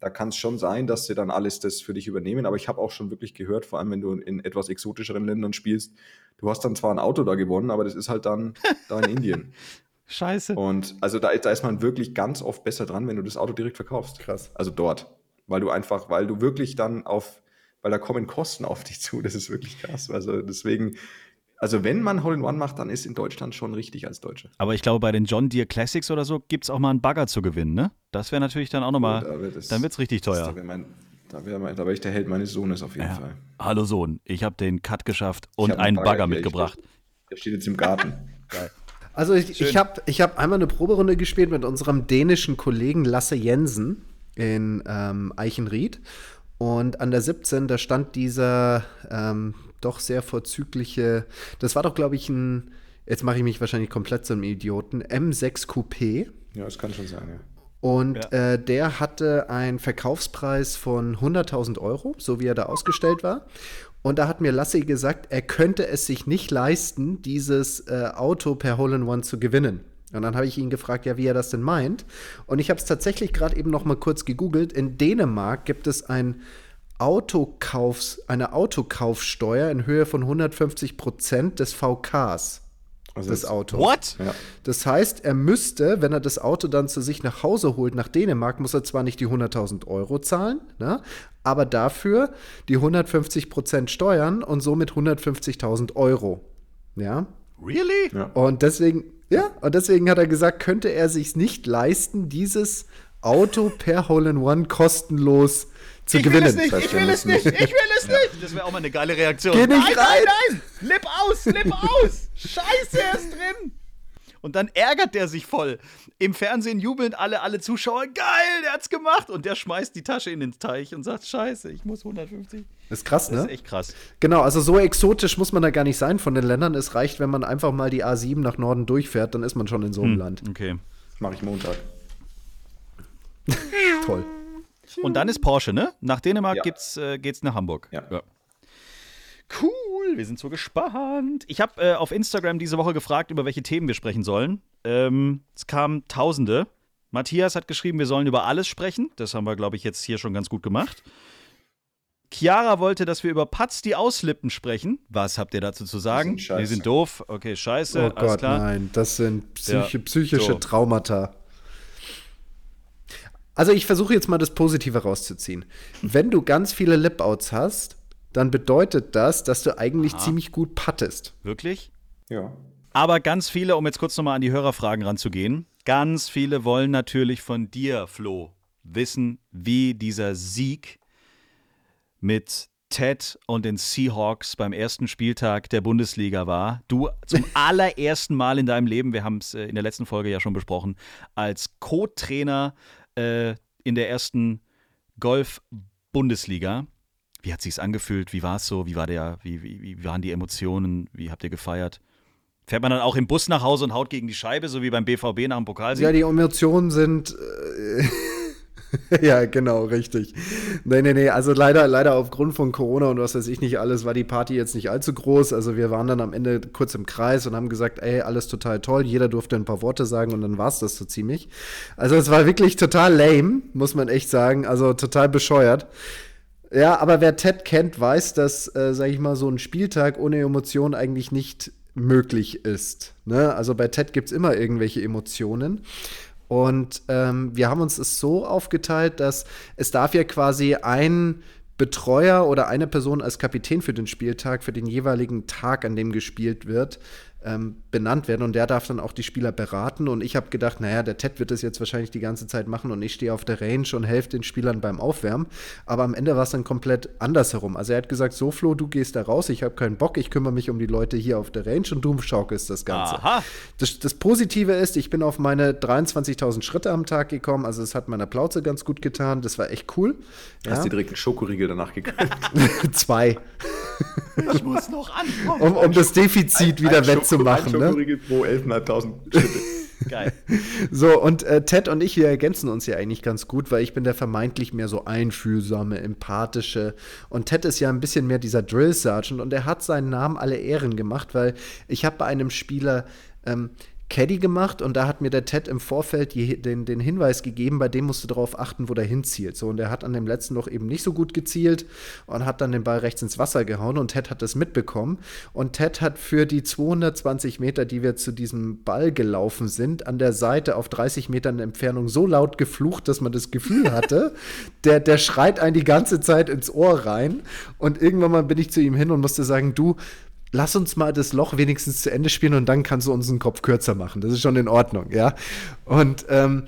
da kann es schon sein, dass sie dann alles das für dich übernehmen. Aber ich habe auch schon wirklich gehört, vor allem wenn du in etwas exotischeren Ländern spielst, du hast dann zwar ein Auto da gewonnen, aber das ist halt dann da in Indien. Scheiße. Und also da, da ist man wirklich ganz oft besser dran, wenn du das Auto direkt verkaufst. Krass. Also dort. Weil du einfach, weil du wirklich dann auf, weil da kommen Kosten auf dich zu. Das ist wirklich krass. Also deswegen, also wenn man Hole-in-One macht, dann ist in Deutschland schon richtig als Deutscher. Aber ich glaube, bei den John Deere Classics oder so gibt es auch mal einen Bagger zu gewinnen, ne? Das wäre natürlich dann auch nochmal. Da wird es- Dann wird's richtig das- teuer. Da wäre mein, da wär mein, da wär ich der Held meines Sohnes auf jeden Ja. Fall. Hallo Sohn, ich habe den Cut geschafft und hab einen Bagger, hier, mitgebracht. Ich, der steht jetzt im Garten. Also ich, ich habe ich hab einmal eine Proberunde gespielt mit unserem dänischen Kollegen Lasse Jensen in ähm, Eichenried. Und an der 17, da stand dieser ähm, doch sehr vorzügliche, das war doch, glaube ich, ein, jetzt mache ich mich wahrscheinlich komplett zum Idioten, M6 Coupé. ja, das kann schon sein, ja. Und äh, der hatte einen Verkaufspreis von 100.000 Euro, so wie er da ausgestellt war. Und da hat mir Lassi gesagt, er könnte es sich nicht leisten, dieses äh, Auto per Hole-in-One zu gewinnen. Und dann habe ich ihn gefragt, ja, wie er das denn meint. Und ich habe es tatsächlich gerade eben noch mal kurz gegoogelt. In Dänemark gibt es ein Autokaufs, eine Autokaufsteuer in Höhe von 150 Prozent des VKs Also des das- Autos. What? Ja. Das heißt, er müsste, wenn er das Auto dann zu sich nach Hause holt, nach Dänemark, muss er zwar nicht die 100.000 Euro zahlen, ne, aber dafür die 150 Prozent Steuern und somit 150.000 Euro. Ja. Really? Ja. Und deswegen, ja, und deswegen hat er gesagt, könnte er sich nicht leisten, dieses Auto per Hole in One kostenlos zu Ich will gewinnen. es nicht, ich will es nicht, ich will es nicht. Das wäre auch mal eine geile Reaktion. Geh nicht nein, rein. nein, nein. Lip aus, Lip aus. Scheiße, er ist drin. Und dann ärgert der sich voll. Im Fernsehen jubeln alle, alle Zuschauer. Geil, der hat's gemacht. Und der schmeißt die Tasche in den Teich und sagt: Scheiße, ich muss 150. Ist krass, Das ne? ist echt krass. Genau, also so exotisch muss man da gar nicht sein von den Ländern. Es reicht, wenn man einfach mal die A7 nach Norden durchfährt, dann ist man schon in so einem Hm. Land. Okay. Das mache ich Montag. Toll. Und dann ist Porsche, ne? Nach Dänemark Ja. gibt's, äh, geht's nach Hamburg. Ja. Cool, wir sind so gespannt. Ich habe äh, auf Instagram diese Woche gefragt, über welche Themen wir sprechen sollen. Ähm, es kamen Tausende. Matthias hat geschrieben, wir sollen über alles sprechen. Das haben wir, glaube ich, jetzt hier schon ganz gut gemacht. Chiara wollte, dass wir über Patz die Auslippen sprechen. Was habt ihr dazu zu sagen? sind scheiße. Die sind doof. Okay, scheiße. Oh alles Gott, klar. nein, das sind psychi Ja, psychische so. Traumata. Also ich versuche jetzt mal das Positive rauszuziehen. Wenn du ganz viele Lip-Outs hast, dann bedeutet das, dass du eigentlich ziemlich gut pattest. Wirklich? Ja. Aber ganz viele, um jetzt kurz nochmal an die Hörerfragen ranzugehen, ganz viele wollen natürlich von dir, Flo, wissen, wie dieser Sieg mit Ted und den Seahawks beim ersten Spieltag der Bundesliga war. Du zum allerersten Mal in deinem Leben, wir haben es äh, in der letzten Folge ja schon besprochen, als Co-Trainer äh, in der ersten Golf-Bundesliga. Wie hat sich's angefühlt? Wie war es so? Wie war der? Wie, wie, wie waren die Emotionen? Wie habt ihr gefeiert? Fährt man dann auch im Bus nach Hause und haut gegen die Scheibe, so wie beim BVB nach dem Pokalsieg? Ja, die Emotionen sind. Äh, ja, genau, richtig. Nee, nee, nee. Also leider, leider aufgrund von Corona und was weiß ich nicht alles, war die Party jetzt nicht allzu groß. Also wir waren dann am Ende kurz im Kreis und haben gesagt, ey, alles total toll. Jeder durfte ein paar Worte sagen und dann war es das so ziemlich. Also es war wirklich total lame, muss man echt sagen. Also total bescheuert. Ja, aber wer Ted kennt, weiß, dass, äh, sag ich mal, so ein Spieltag ohne Emotionen eigentlich nicht möglich ist. Ne? Also bei Ted gibt es immer irgendwelche Emotionen. Und ähm, wir haben uns es so aufgeteilt, dass es darf ja quasi ein Betreuer oder eine Person als Kapitän für den Spieltag, für den jeweiligen Tag, an dem gespielt wird, ähm, benannt werden. Und der darf dann auch die Spieler beraten. Und ich habe gedacht, naja, der Ted wird das jetzt wahrscheinlich die ganze Zeit machen und ich stehe auf der Range und helfe den Spielern beim Aufwärmen. Aber am Ende war es dann komplett andersherum. Also er hat gesagt, so Flo, du gehst da raus, ich habe keinen Bock, ich kümmere mich um die Leute hier auf der Range und du schaukelst das Ganze. Aha. Das, das Positive ist, ich bin auf meine 23.000 Schritte am Tag gekommen. Also es hat meiner Plauze ganz gut getan. Das war echt cool. Hast Ja. du direkt einen Schokoriegel danach gegönnt? Zwei. Ich muss noch ankommen. Um, um das Defizit wieder Ein Schoko- wettzumachen. Ein Ne? Pro 11.500 Schritte. Geil. So, und äh, Ted und ich, wir ergänzen uns ja eigentlich ganz gut, weil ich bin der vermeintlich mehr so einfühlsame, empathische. Und Ted ist ja ein bisschen mehr dieser Drill Sergeant und er hat seinen Namen alle Ehren gemacht, weil ich habe bei einem Spieler ähm, Caddy gemacht und da hat mir der Ted im Vorfeld den, den Hinweis gegeben, bei dem musst du darauf achten, wo der hinzielt. So, und er hat an dem letzten noch eben nicht so gut gezielt und hat dann den Ball rechts ins Wasser gehauen und Ted hat das mitbekommen. Und Ted hat für die 220 Meter, die wir zu diesem Ball gelaufen sind, an der Seite auf 30 Metern Entfernung so laut geflucht, dass man das Gefühl hatte, der, der schreit einen die ganze Zeit ins Ohr rein. Und irgendwann mal bin ich zu ihm hin und musste sagen, du, lass uns mal das Loch wenigstens zu Ende spielen und dann kannst du unseren Kopf kürzer machen. Das ist schon in Ordnung, ja. Und ähm,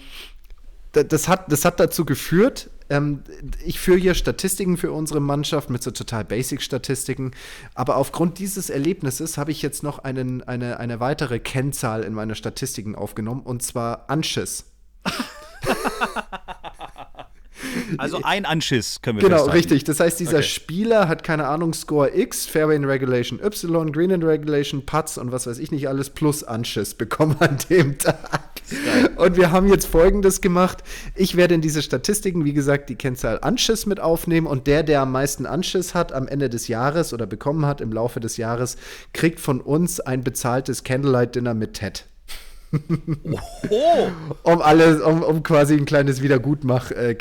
da- das hat, das hat dazu geführt, ähm, ich führe hier Statistiken für unsere Mannschaft mit so total Basic-Statistiken, aber aufgrund dieses Erlebnisses habe ich jetzt noch einen, eine, eine weitere Kennzahl in meine Statistiken aufgenommen und zwar Anschiss. Also ein Anschiss können wir Genau, festhalten. richtig. Das heißt, dieser Okay. Spieler hat keine Ahnung, Score X, Fairway in Regulation Y, Green in Regulation, Putts und was weiß ich nicht alles plus Anschiss bekommen an dem Tag. Und wir haben jetzt folgendes gemacht. Ich werde in diese Statistiken, wie gesagt, die Kennzahl Anschiss mit aufnehmen und der, der am meisten Anschiss hat am Ende des Jahres oder bekommen hat im Laufe des Jahres, kriegt von uns ein bezahltes Candlelight Dinner mit Ted. Oh, Um alles, um, um quasi ein kleines Wiedergutmach äh,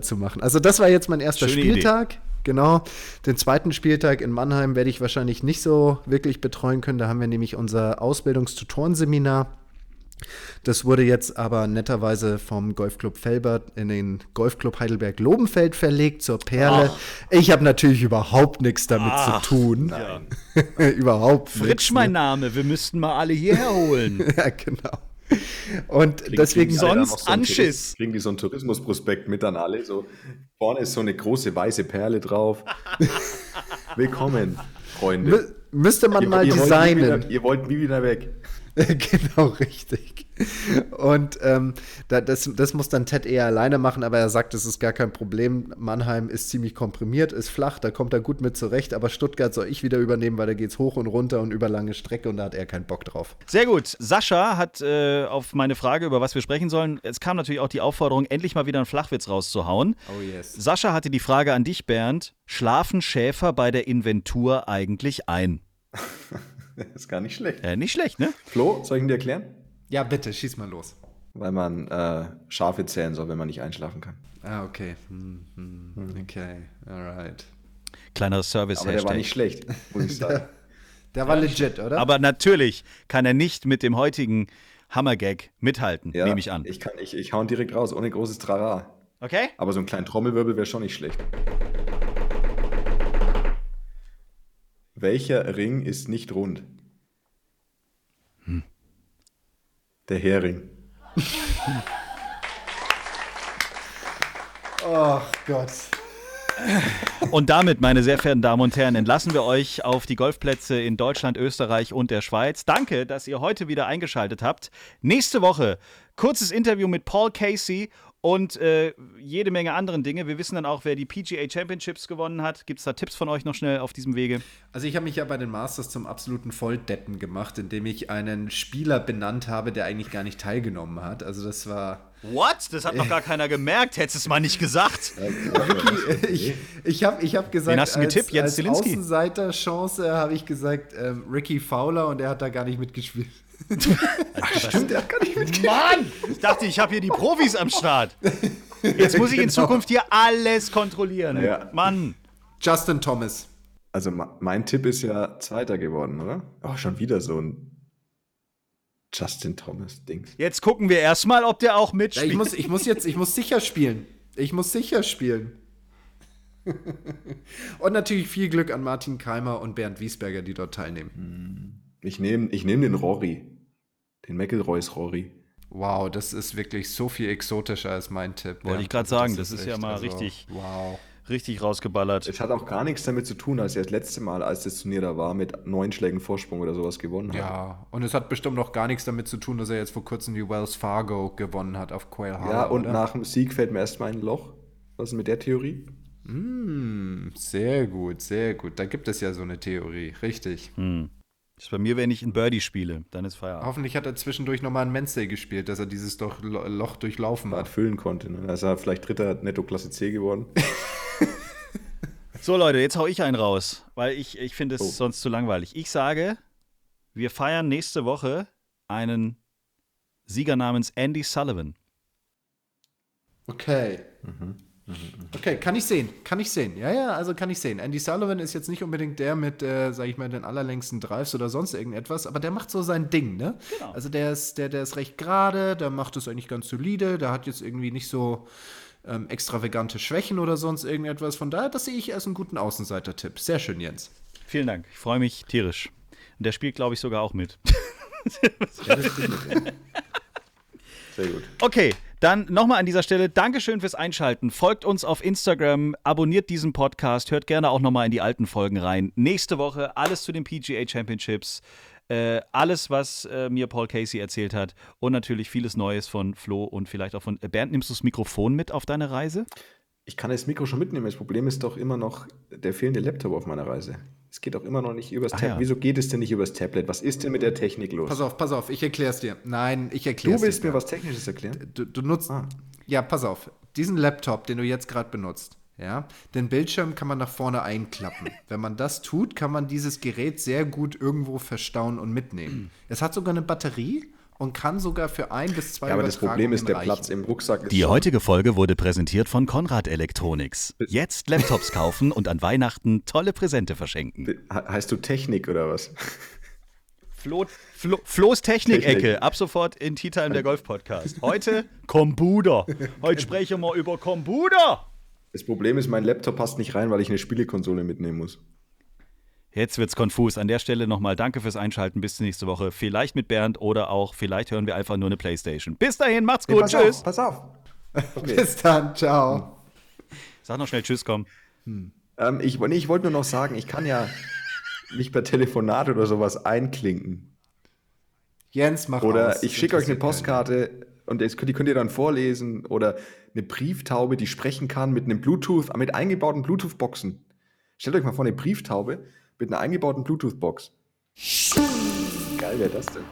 zu machen. Also das war jetzt mein erster Schöne Spieltag. genau. Den zweiten Spieltag in Mannheim werde ich wahrscheinlich nicht so wirklich betreuen können. Da haben wir nämlich unser Ausbildungstutorenseminar. Das wurde jetzt aber netterweise vom Golfclub Felbert in den Golfclub Heidelberg Lobenfeld verlegt zur Perle. Ich habe natürlich überhaupt nichts damit Ach, zu tun. überhaupt Fritsch, nichts, mein Name, wir müssten mal alle hierher holen. Ja, genau. Und Kriegen- deswegen kriegen die alle dann sonst so einen Anschiss. Kriegen die so einen Tourismusprospekt mit dann alle. So, vorne ist so eine große weiße Perle drauf. Willkommen, Freunde. mü müsste man mal Wollt nie designen. wieder, ihr wollt nie wieder weg. genau, richtig. Und ähm, da, das, das muss dann Ted eher alleine machen, aber er sagt, es ist gar kein Problem. Mannheim ist ziemlich komprimiert, ist flach, da kommt er gut mit zurecht, aber Stuttgart soll ich wieder übernehmen, weil da geht's hoch und runter und über lange Strecke und da hat er keinen Bock drauf. Sehr gut. Sascha hat äh, auf meine Frage, über was wir sprechen sollen, es kam natürlich auch die Aufforderung, endlich mal wieder einen Flachwitz rauszuhauen. Oh yes. Sascha hatte die Frage an dich, Bernd. Schlafen Schäfer bei der Inventur eigentlich ein? Das ist gar nicht schlecht. Äh, nicht schlecht, ne? Flo, soll ich ihn dir erklären? Ja, bitte, schieß mal los. Weil man äh, Schafe zählen soll, wenn man nicht einschlafen kann. Ah, okay. Hm, hm, okay, alright. Kleiner service Aber der war nicht schlecht, muss ich sagen. Der war legit, oder? Aber natürlich kann er nicht mit dem heutigen Hammergag mithalten, Ja, nehme ich an. Ich, kann, ich, ich hau ihn direkt raus, ohne großes Trara. Okay? Aber so einen kleinen Trommelwirbel wäre schon nicht schlecht. Welcher Ring ist nicht rund? Der Hering. oh Gott. Und damit, meine sehr verehrten Damen und Herren, entlassen wir euch auf die Golfplätze in Deutschland, Österreich und der Schweiz. Danke, dass ihr heute wieder eingeschaltet habt. Nächste Woche kurzes Interview mit Paul Casey und äh, jede Menge anderen Dinge. Wir wissen dann auch, wer die PGA Championships gewonnen hat. Gibt es da Tipps von euch noch schnell auf diesem Wege? Also ich habe mich ja bei den Masters zum absoluten Volldeppen gemacht, indem ich einen Spieler benannt habe, der eigentlich gar nicht teilgenommen hat. Also das war... What? Das hat noch gar keiner gemerkt. Hättest du es mal nicht gesagt. ich ich habe ich hab gesagt, Wen hast du getippt? Jens als, als Zielinski? Außenseiter-Chance habe ich gesagt ähm, Ricky Fowler und er hat da gar nicht mitgespielt. Stimmt, der hat gar nicht mit. Mann! Ich dachte, ich habe hier die Profis am Start. Jetzt muss ich in Genau. Zukunft hier alles kontrollieren. Ja. Mann. Justin Thomas. Also mein Tipp ist ja Zweiter geworden, oder? Oh, schon wieder so ein Justin Thomas-Dings. Jetzt gucken wir erstmal, ob der auch Ja, mitspielt. ich, muss, ich muss jetzt, ich muss sicher spielen. Ich muss sicher spielen. und natürlich viel Glück an Martin Keimer und Bernd Wiesberger, die dort teilnehmen. Ich nehme ich nehm den Rory. Den McElroys Rory. Wow, das ist wirklich so viel exotischer als mein Tipp. Wollte ja. ich grad Also sagen, das ist ja echt, mal richtig- Wow. Richtig rausgeballert. Es hat auch gar nichts damit zu tun, als er das letzte Mal, als das Turnier da war, mit neun Schlägen Vorsprung oder sowas gewonnen hat. Ja, und es hat bestimmt auch gar nichts damit zu tun, dass er jetzt vor kurzem die Wells Fargo gewonnen hat auf Quail Harbor. Ja, und oder? nach dem Sieg fällt mir erstmal ein Loch. Was ist mit der Theorie? Hm, sehr gut, sehr gut. Da gibt es ja so eine Theorie, richtig. Das ist bei mir, wenn ich ein Birdie spiele, dann ist Feierabend. Hoffentlich hat er zwischendurch nochmal ein Men's Day gespielt, dass er dieses doch Lo- Loch durchlaufen hat. füllen konnte. Ne? Da ist er vielleicht dritter Netto Klasse C geworden. So, Leute, jetzt hau ich einen raus, weil ich, ich finde es Oh. sonst zu langweilig. Ich sage, wir feiern nächste Woche einen Sieger namens Andy Sullivan. Okay. Okay, kann ich sehen, kann ich sehen. Ja, ja, also kann ich sehen. Andy Sullivan ist jetzt nicht unbedingt der mit, äh, sag ich mal, den allerlängsten Drives oder sonst irgendetwas, aber der macht so sein Ding, ne? Genau. Also der ist, der, der ist recht gerade, der macht es eigentlich ganz solide, der hat jetzt irgendwie nicht so ähm, extravagante Schwächen oder sonst irgendetwas. Von daher, das sehe ich als einen guten Außenseiter-Tipp. Sehr schön, Jens. Vielen Dank. Ich freue mich tierisch. Und der spielt, glaube ich, sogar auch mit. Sehr gut. Okay, dann nochmal an dieser Stelle Dankeschön fürs Einschalten. Folgt uns auf Instagram, abonniert diesen Podcast, hört gerne auch nochmal in die alten Folgen rein. Nächste Woche alles zu den PGA Championships, äh, alles, was äh, mir Paul Casey erzählt hat und natürlich vieles Neues von Flo und vielleicht auch von äh, Bernd. Nimmst du das Mikrofon mit auf deine Reise? Ich kann das Mikro schon mitnehmen. Das Problem ist doch immer noch der fehlende Laptop auf meiner Reise. Es geht auch immer noch nicht übers Ah, Tablet. ja. Wieso geht es denn nicht übers Tablet? Was ist denn mit der Technik los? Pass auf, pass auf, ich erklär's dir. Nein, ich erklär's du willst dir. mir was Technisches erklären? Du, du nutzt. Ja, pass auf. Diesen Laptop, den du jetzt gerade benutzt, ja, den Bildschirm kann man nach vorne einklappen. Wenn man das tut, kann man dieses Gerät sehr gut irgendwo verstauen und mitnehmen. Es hat sogar eine Batterie und kann sogar für ein bis zwei Ja, aber das Problem ist, der Übertragungen Platz im Rucksack ist Die schon- heutige Folge wurde präsentiert von Konrad Elektronics. Jetzt Laptops kaufen und an Weihnachten tolle Präsente verschenken. He- Heißt du Technik oder was? Flo, Flo, Flo's Technik-Ecke, Technik. ab sofort in Tea Time der Golf-Podcast. Heute Computer. Heute sprechen wir über Computer. Das Problem ist, mein Laptop passt nicht rein, weil ich eine Spielekonsole mitnehmen muss. Jetzt wird's konfus. An der Stelle nochmal danke fürs Einschalten. Bis zur nächste Woche. Vielleicht mit Bernd oder auch vielleicht hören wir einfach nur eine Playstation. Bis dahin, macht's gut. pass tschüss. Auf, pass auf. Okay. Bis dann, ciao. Sag noch schnell Tschüss, komm. ähm, ich nee, ich wollte nur noch sagen, ich kann ja nicht per Telefonat oder sowas einklinken. Jens, mach Oder aus. ich schicke euch eine. Postkarte und das könnt, die könnt ihr dann vorlesen. Oder eine Brieftaube, die sprechen kann mit einem Bluetooth, mit eingebauten Bluetooth-Boxen. Stellt euch mal vor, eine Brieftaube mit einer eingebauten Bluetooth-Box. Geil wäre das denn?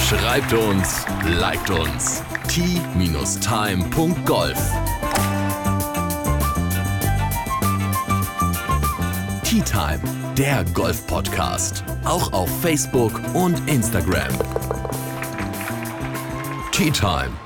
Schreibt uns, liked uns. t-time.golf Tea Time, der Golf-Podcast. Auch auf Facebook und Instagram. Tea Time.